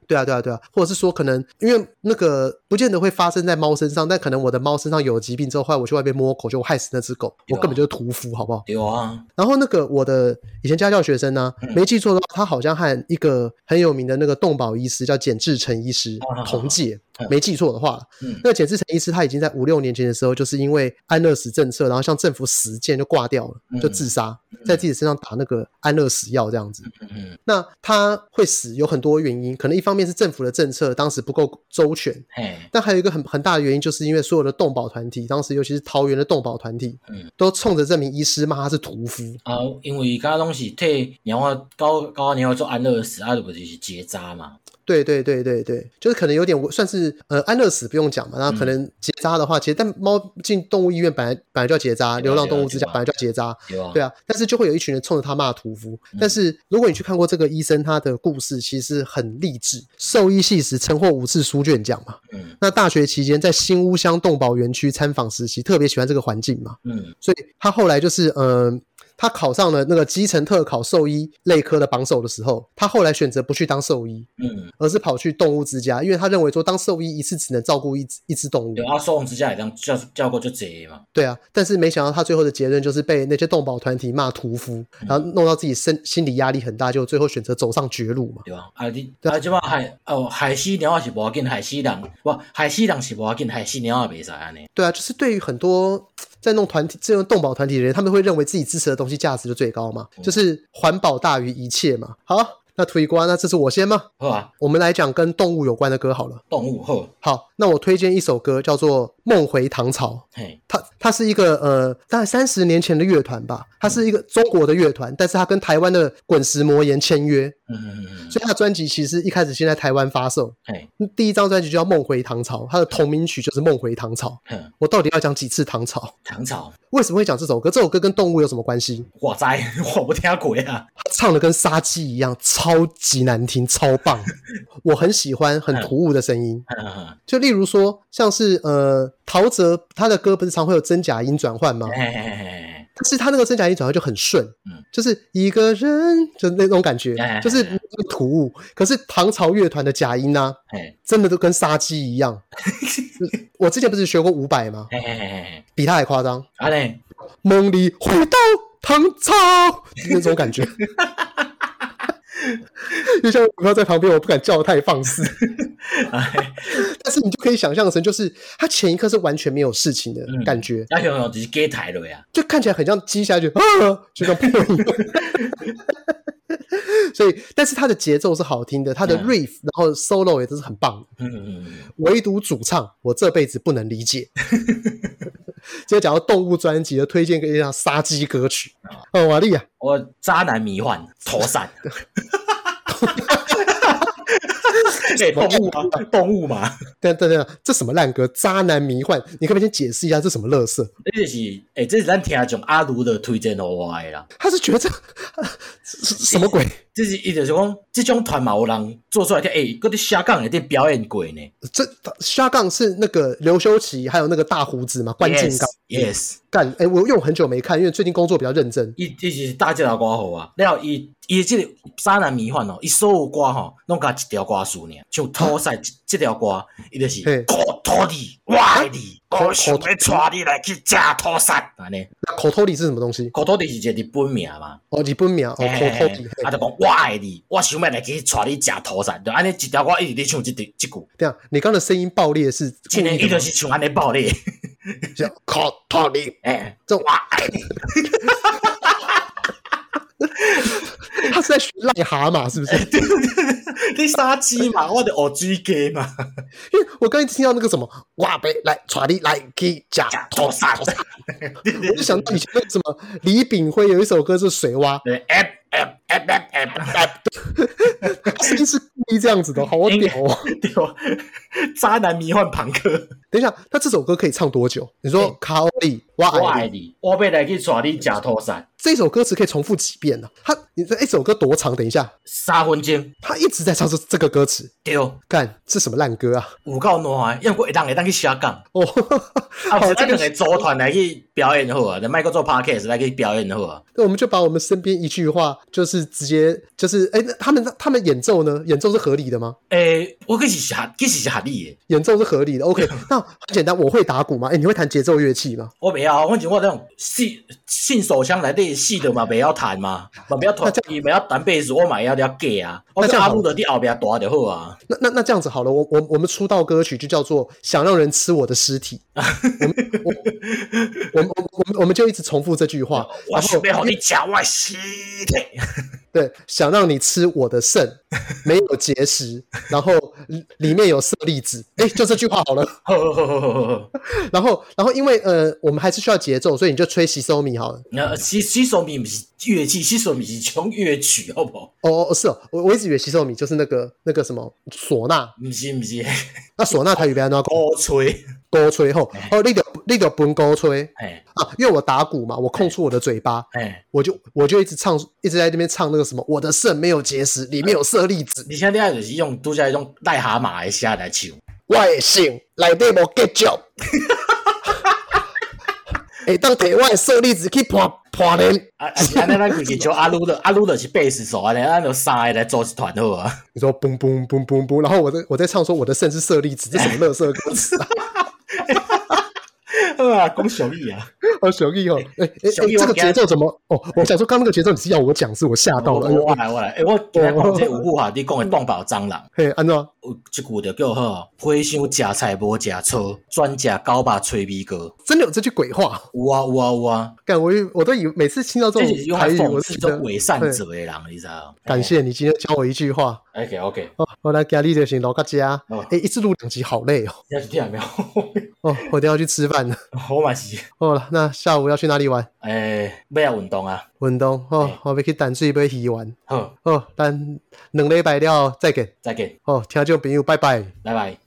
对啊，对啊，对啊，或者是说，可能因为那个不见得会发生在猫身上，但可能我的猫身上有疾病之后，后来我去外面摸狗，就害死那只狗，我根本就是屠夫，好不好？有啊。然后那个我的以前家教学生呢，没记错的话，他好像和一个很有名的那个动保医师叫简志成医师同届。没记错的话，嗯、那个简志成医师他已经在五六年前的时候，就是因为安乐死政策，然后向政府实践就挂掉了，就自杀，在自己身上打那个安乐死药这样子。嗯、那他会死有很多原因，可能一方面是政府的政策当时不够周全，嘿但还有一个很很大的原因，就是因为所有的动保团体，当时尤其是桃园的动保团体，嗯、都冲着这名医师骂他是屠夫啊，因为刚刚东西替然后高高鸟做安乐死啊，不就是结扎嘛？对对对对对，就是可能有点算是呃安乐死不用讲嘛，然后可能结扎的话，其实但猫进动物医院本来本来就要结扎，流浪动物之家本来就要结扎，对啊，但是就会有一群人冲着他骂屠夫。但是如果你去看过这个医生他的故事，其实很励志，兽医系时曾获五次书卷奖嘛。嗯，那大学期间在新屋乡动保园区参访实习，特别喜欢这个环境嘛。嗯，所以他后来就是嗯。他考上了那个基层特考兽医类科的榜首的时候，他后来选择不去当兽医，嗯，而是跑去动物之家，因为他认为说当兽医一次只能照顾一一只动物。对啊，兽医之家也这样叫叫过就贼嘛。对啊，但是没想到他最后的结论就是被那些动保团体骂屠夫，然后弄到自己身心理压力很大，就最后选择走上绝路嘛。对啊，啊你啊这帮海哦海西鸟也是无要紧，海西人不海西人是无要紧，海西鸟也袂使安尼。对啊，就是对于很多。在弄团体这种动保团体的人，他们会认为自己支持的东西价值就最高嘛，就是环保大于一切嘛。好，那推瓜，那这是我先吗？好啊，我们来讲跟动物有关的歌好了。动物，好，好，那我推荐一首歌叫做《梦回唐朝》。嘿，它它是一个呃，大概三十年前的乐团吧，它是一个中国的乐团，但是它跟台湾的滚石魔岩签约。嗯嗯嗯，所以他的专辑其实一开始先在台湾发售。嘿，第一张专辑就叫《梦回唐朝》，他的同名曲就是《梦回唐朝》。嗯，我到底要讲几次唐朝？唐朝为什么会讲这首歌？这首歌跟动物有什么关系？我在，我不听鬼啊！唱的跟杀鸡一样，超级难听，超棒。我很喜欢很突兀的声音。就例如说，像是呃，陶喆他的歌不是常会有真假音转换吗？但是他那个真假音转换就很顺，嗯，就是一个人，就那种感觉，就是突兀。可是唐朝乐团的假音呢，真的都跟杀鸡一样。我之前不是学过五百吗？比他还夸张。啊嘞，梦里回到唐朝，那种感觉。就像我在旁边，我不敢叫得太放肆。但是你就可以想象成，就是他前一刻是完全没有事情的感觉，那有有只是给台了呀，就看起来很像鸡下去啊，就像。所以，但是他的节奏是好听的，他的 riff，、嗯、然后 solo 也都是很棒的。嗯嗯嗯。唯独主唱，我这辈子不能理解。今天讲到动物专辑，的推荐给一下杀鸡歌曲。哦，瓦力啊，我渣男迷幻头散。欸、动物啊？动物嘛？对对对，这什么烂歌？渣男迷幻，你可不可以先解释一下这什么乐色？这是哎、欸，这是咱听众阿卢的推荐我的啦。他是觉得这什么鬼？欸这是一直是讲，这种团嘛，有人做出来的，哎、欸，嗰啲下杠有点表演鬼呢。这下杠是那个刘修齐，还有那个大胡子嘛，关敬刚。Yes，干，哎、欸，我因为我很久没看，因为最近工作比较认真。伊伊是大只老歌好啊，然后伊伊这个渣男迷幻哦，伊所有歌吼，拢加一条歌词呢，就拖赛即条歌，伊就是口头里，我爱你，我想要带你来去食土赛，安尼。那口头里是什么东西？口头里是一个日本名嘛？哦，日本名，哦，口头里，他就讲。我爱你，我想要来给你带你食土产，就安尼一条歌一直在唱即句即句。对啊，你刚的声音爆裂是今天一直是唱安尼爆裂，叫靠托你，哎，这我爱你。他是在学癞蛤蟆是不是？你杀鸡嘛，我的耳机给嘛。因为我刚才听到那个什么，哇呗来抓你来去吃土产，我就想到以前那个什么李炳辉有一首歌是水蛙。哎哎哎哎哎！声音是故意这样子的，好屌哦！屌，渣男迷幻朋克。等一下，他这首歌可以唱多久？你说卡奥利，我爱你，我被来去抓你假拖山。这首歌词可以重复几遍呢？他，你这一首歌多长？等一下，三分钟。他一直在唱这这个歌词。屌，干，这什么烂歌啊？有够烂，要不一档一档去瞎讲哦。啊，这两个组团来去表演好啊，那麦克做 podcast 来去表演好啊。那我们就把我们身边一句话。就是直接就是哎、欸，他们他们演奏呢？演奏是合理的吗？哎、欸，我可以是合，其实是合理的。演奏是合理的。OK，那很简单，我会打鼓吗？哎、欸，你会弹节奏乐器吗？我没有，我只我这种信信手枪来对细的嘛，不要弹嘛，不要弹，你不要弹贝斯，我买要要给啊。那这样阿布的你后边大就好啊。那那那这样子好了，我我我们出道歌曲就叫做想让人吃我的尸体。我我我我们我们就一直重复这句话。我准备好你讲我尸体。对，想让你吃我的肾，没有结石，然后里面有色粒子，哎，就这句话好了。然后，然后因为呃，我们还是需要节奏，所以你就吹西索米好了。那西西索米不是乐器，西索米是穷乐曲，好不好？哦，是哦，我我一直以为西索米就是那个那个什么唢呐，不是不是，那唢呐台语变哪个？高吹。高吹后，哦，那个那个不勾吹，哎啊，因为我打鼓嘛，我控出我的嘴巴，哎，我就我就一直唱，一直在那边唱那个什么，我的肾没有结石，里面有舍利子。你现在就是用都在用癞蛤蟆来下来唱，我的肾里面没结石，哎，当体外舍利子去破破人。啊啊，安尼咱就是叫阿鲁的，阿鲁的是贝斯手，安尼咱就三个来组一团好啊。你说嘣嘣嘣嘣嘣，然后我在我在唱说我的肾是舍利子，这什么乐色歌词啊？啊，讲小易啊，哦，小易哦，哎哎，这个节奏怎么？哦，我想说刚那个节奏你是要我讲，是我吓到了。我来我来，哎，我讲这五句话，你讲的动保蟑螂，嘿，安怎？有一句就叫好，花香食菜无食草，专食高把吹米哥。真的有这句鬼话？有啊有啊有啊！干我我都以每次听到这种台语，我是这种伪善者的人，你知道？感谢你今天教我一句话。OK OK，哦，我来家里就行，老客家。哎，一次录两集好累哦。要去听没有？哦，我等下去吃饭了。好嘛是。哦，那下午要去哪里玩？哎，要要运动啊。运动哦，我要去淡水买鱼丸。好，哦，等两礼拜了再见。再见。哦，听众朋友，拜拜。拜拜。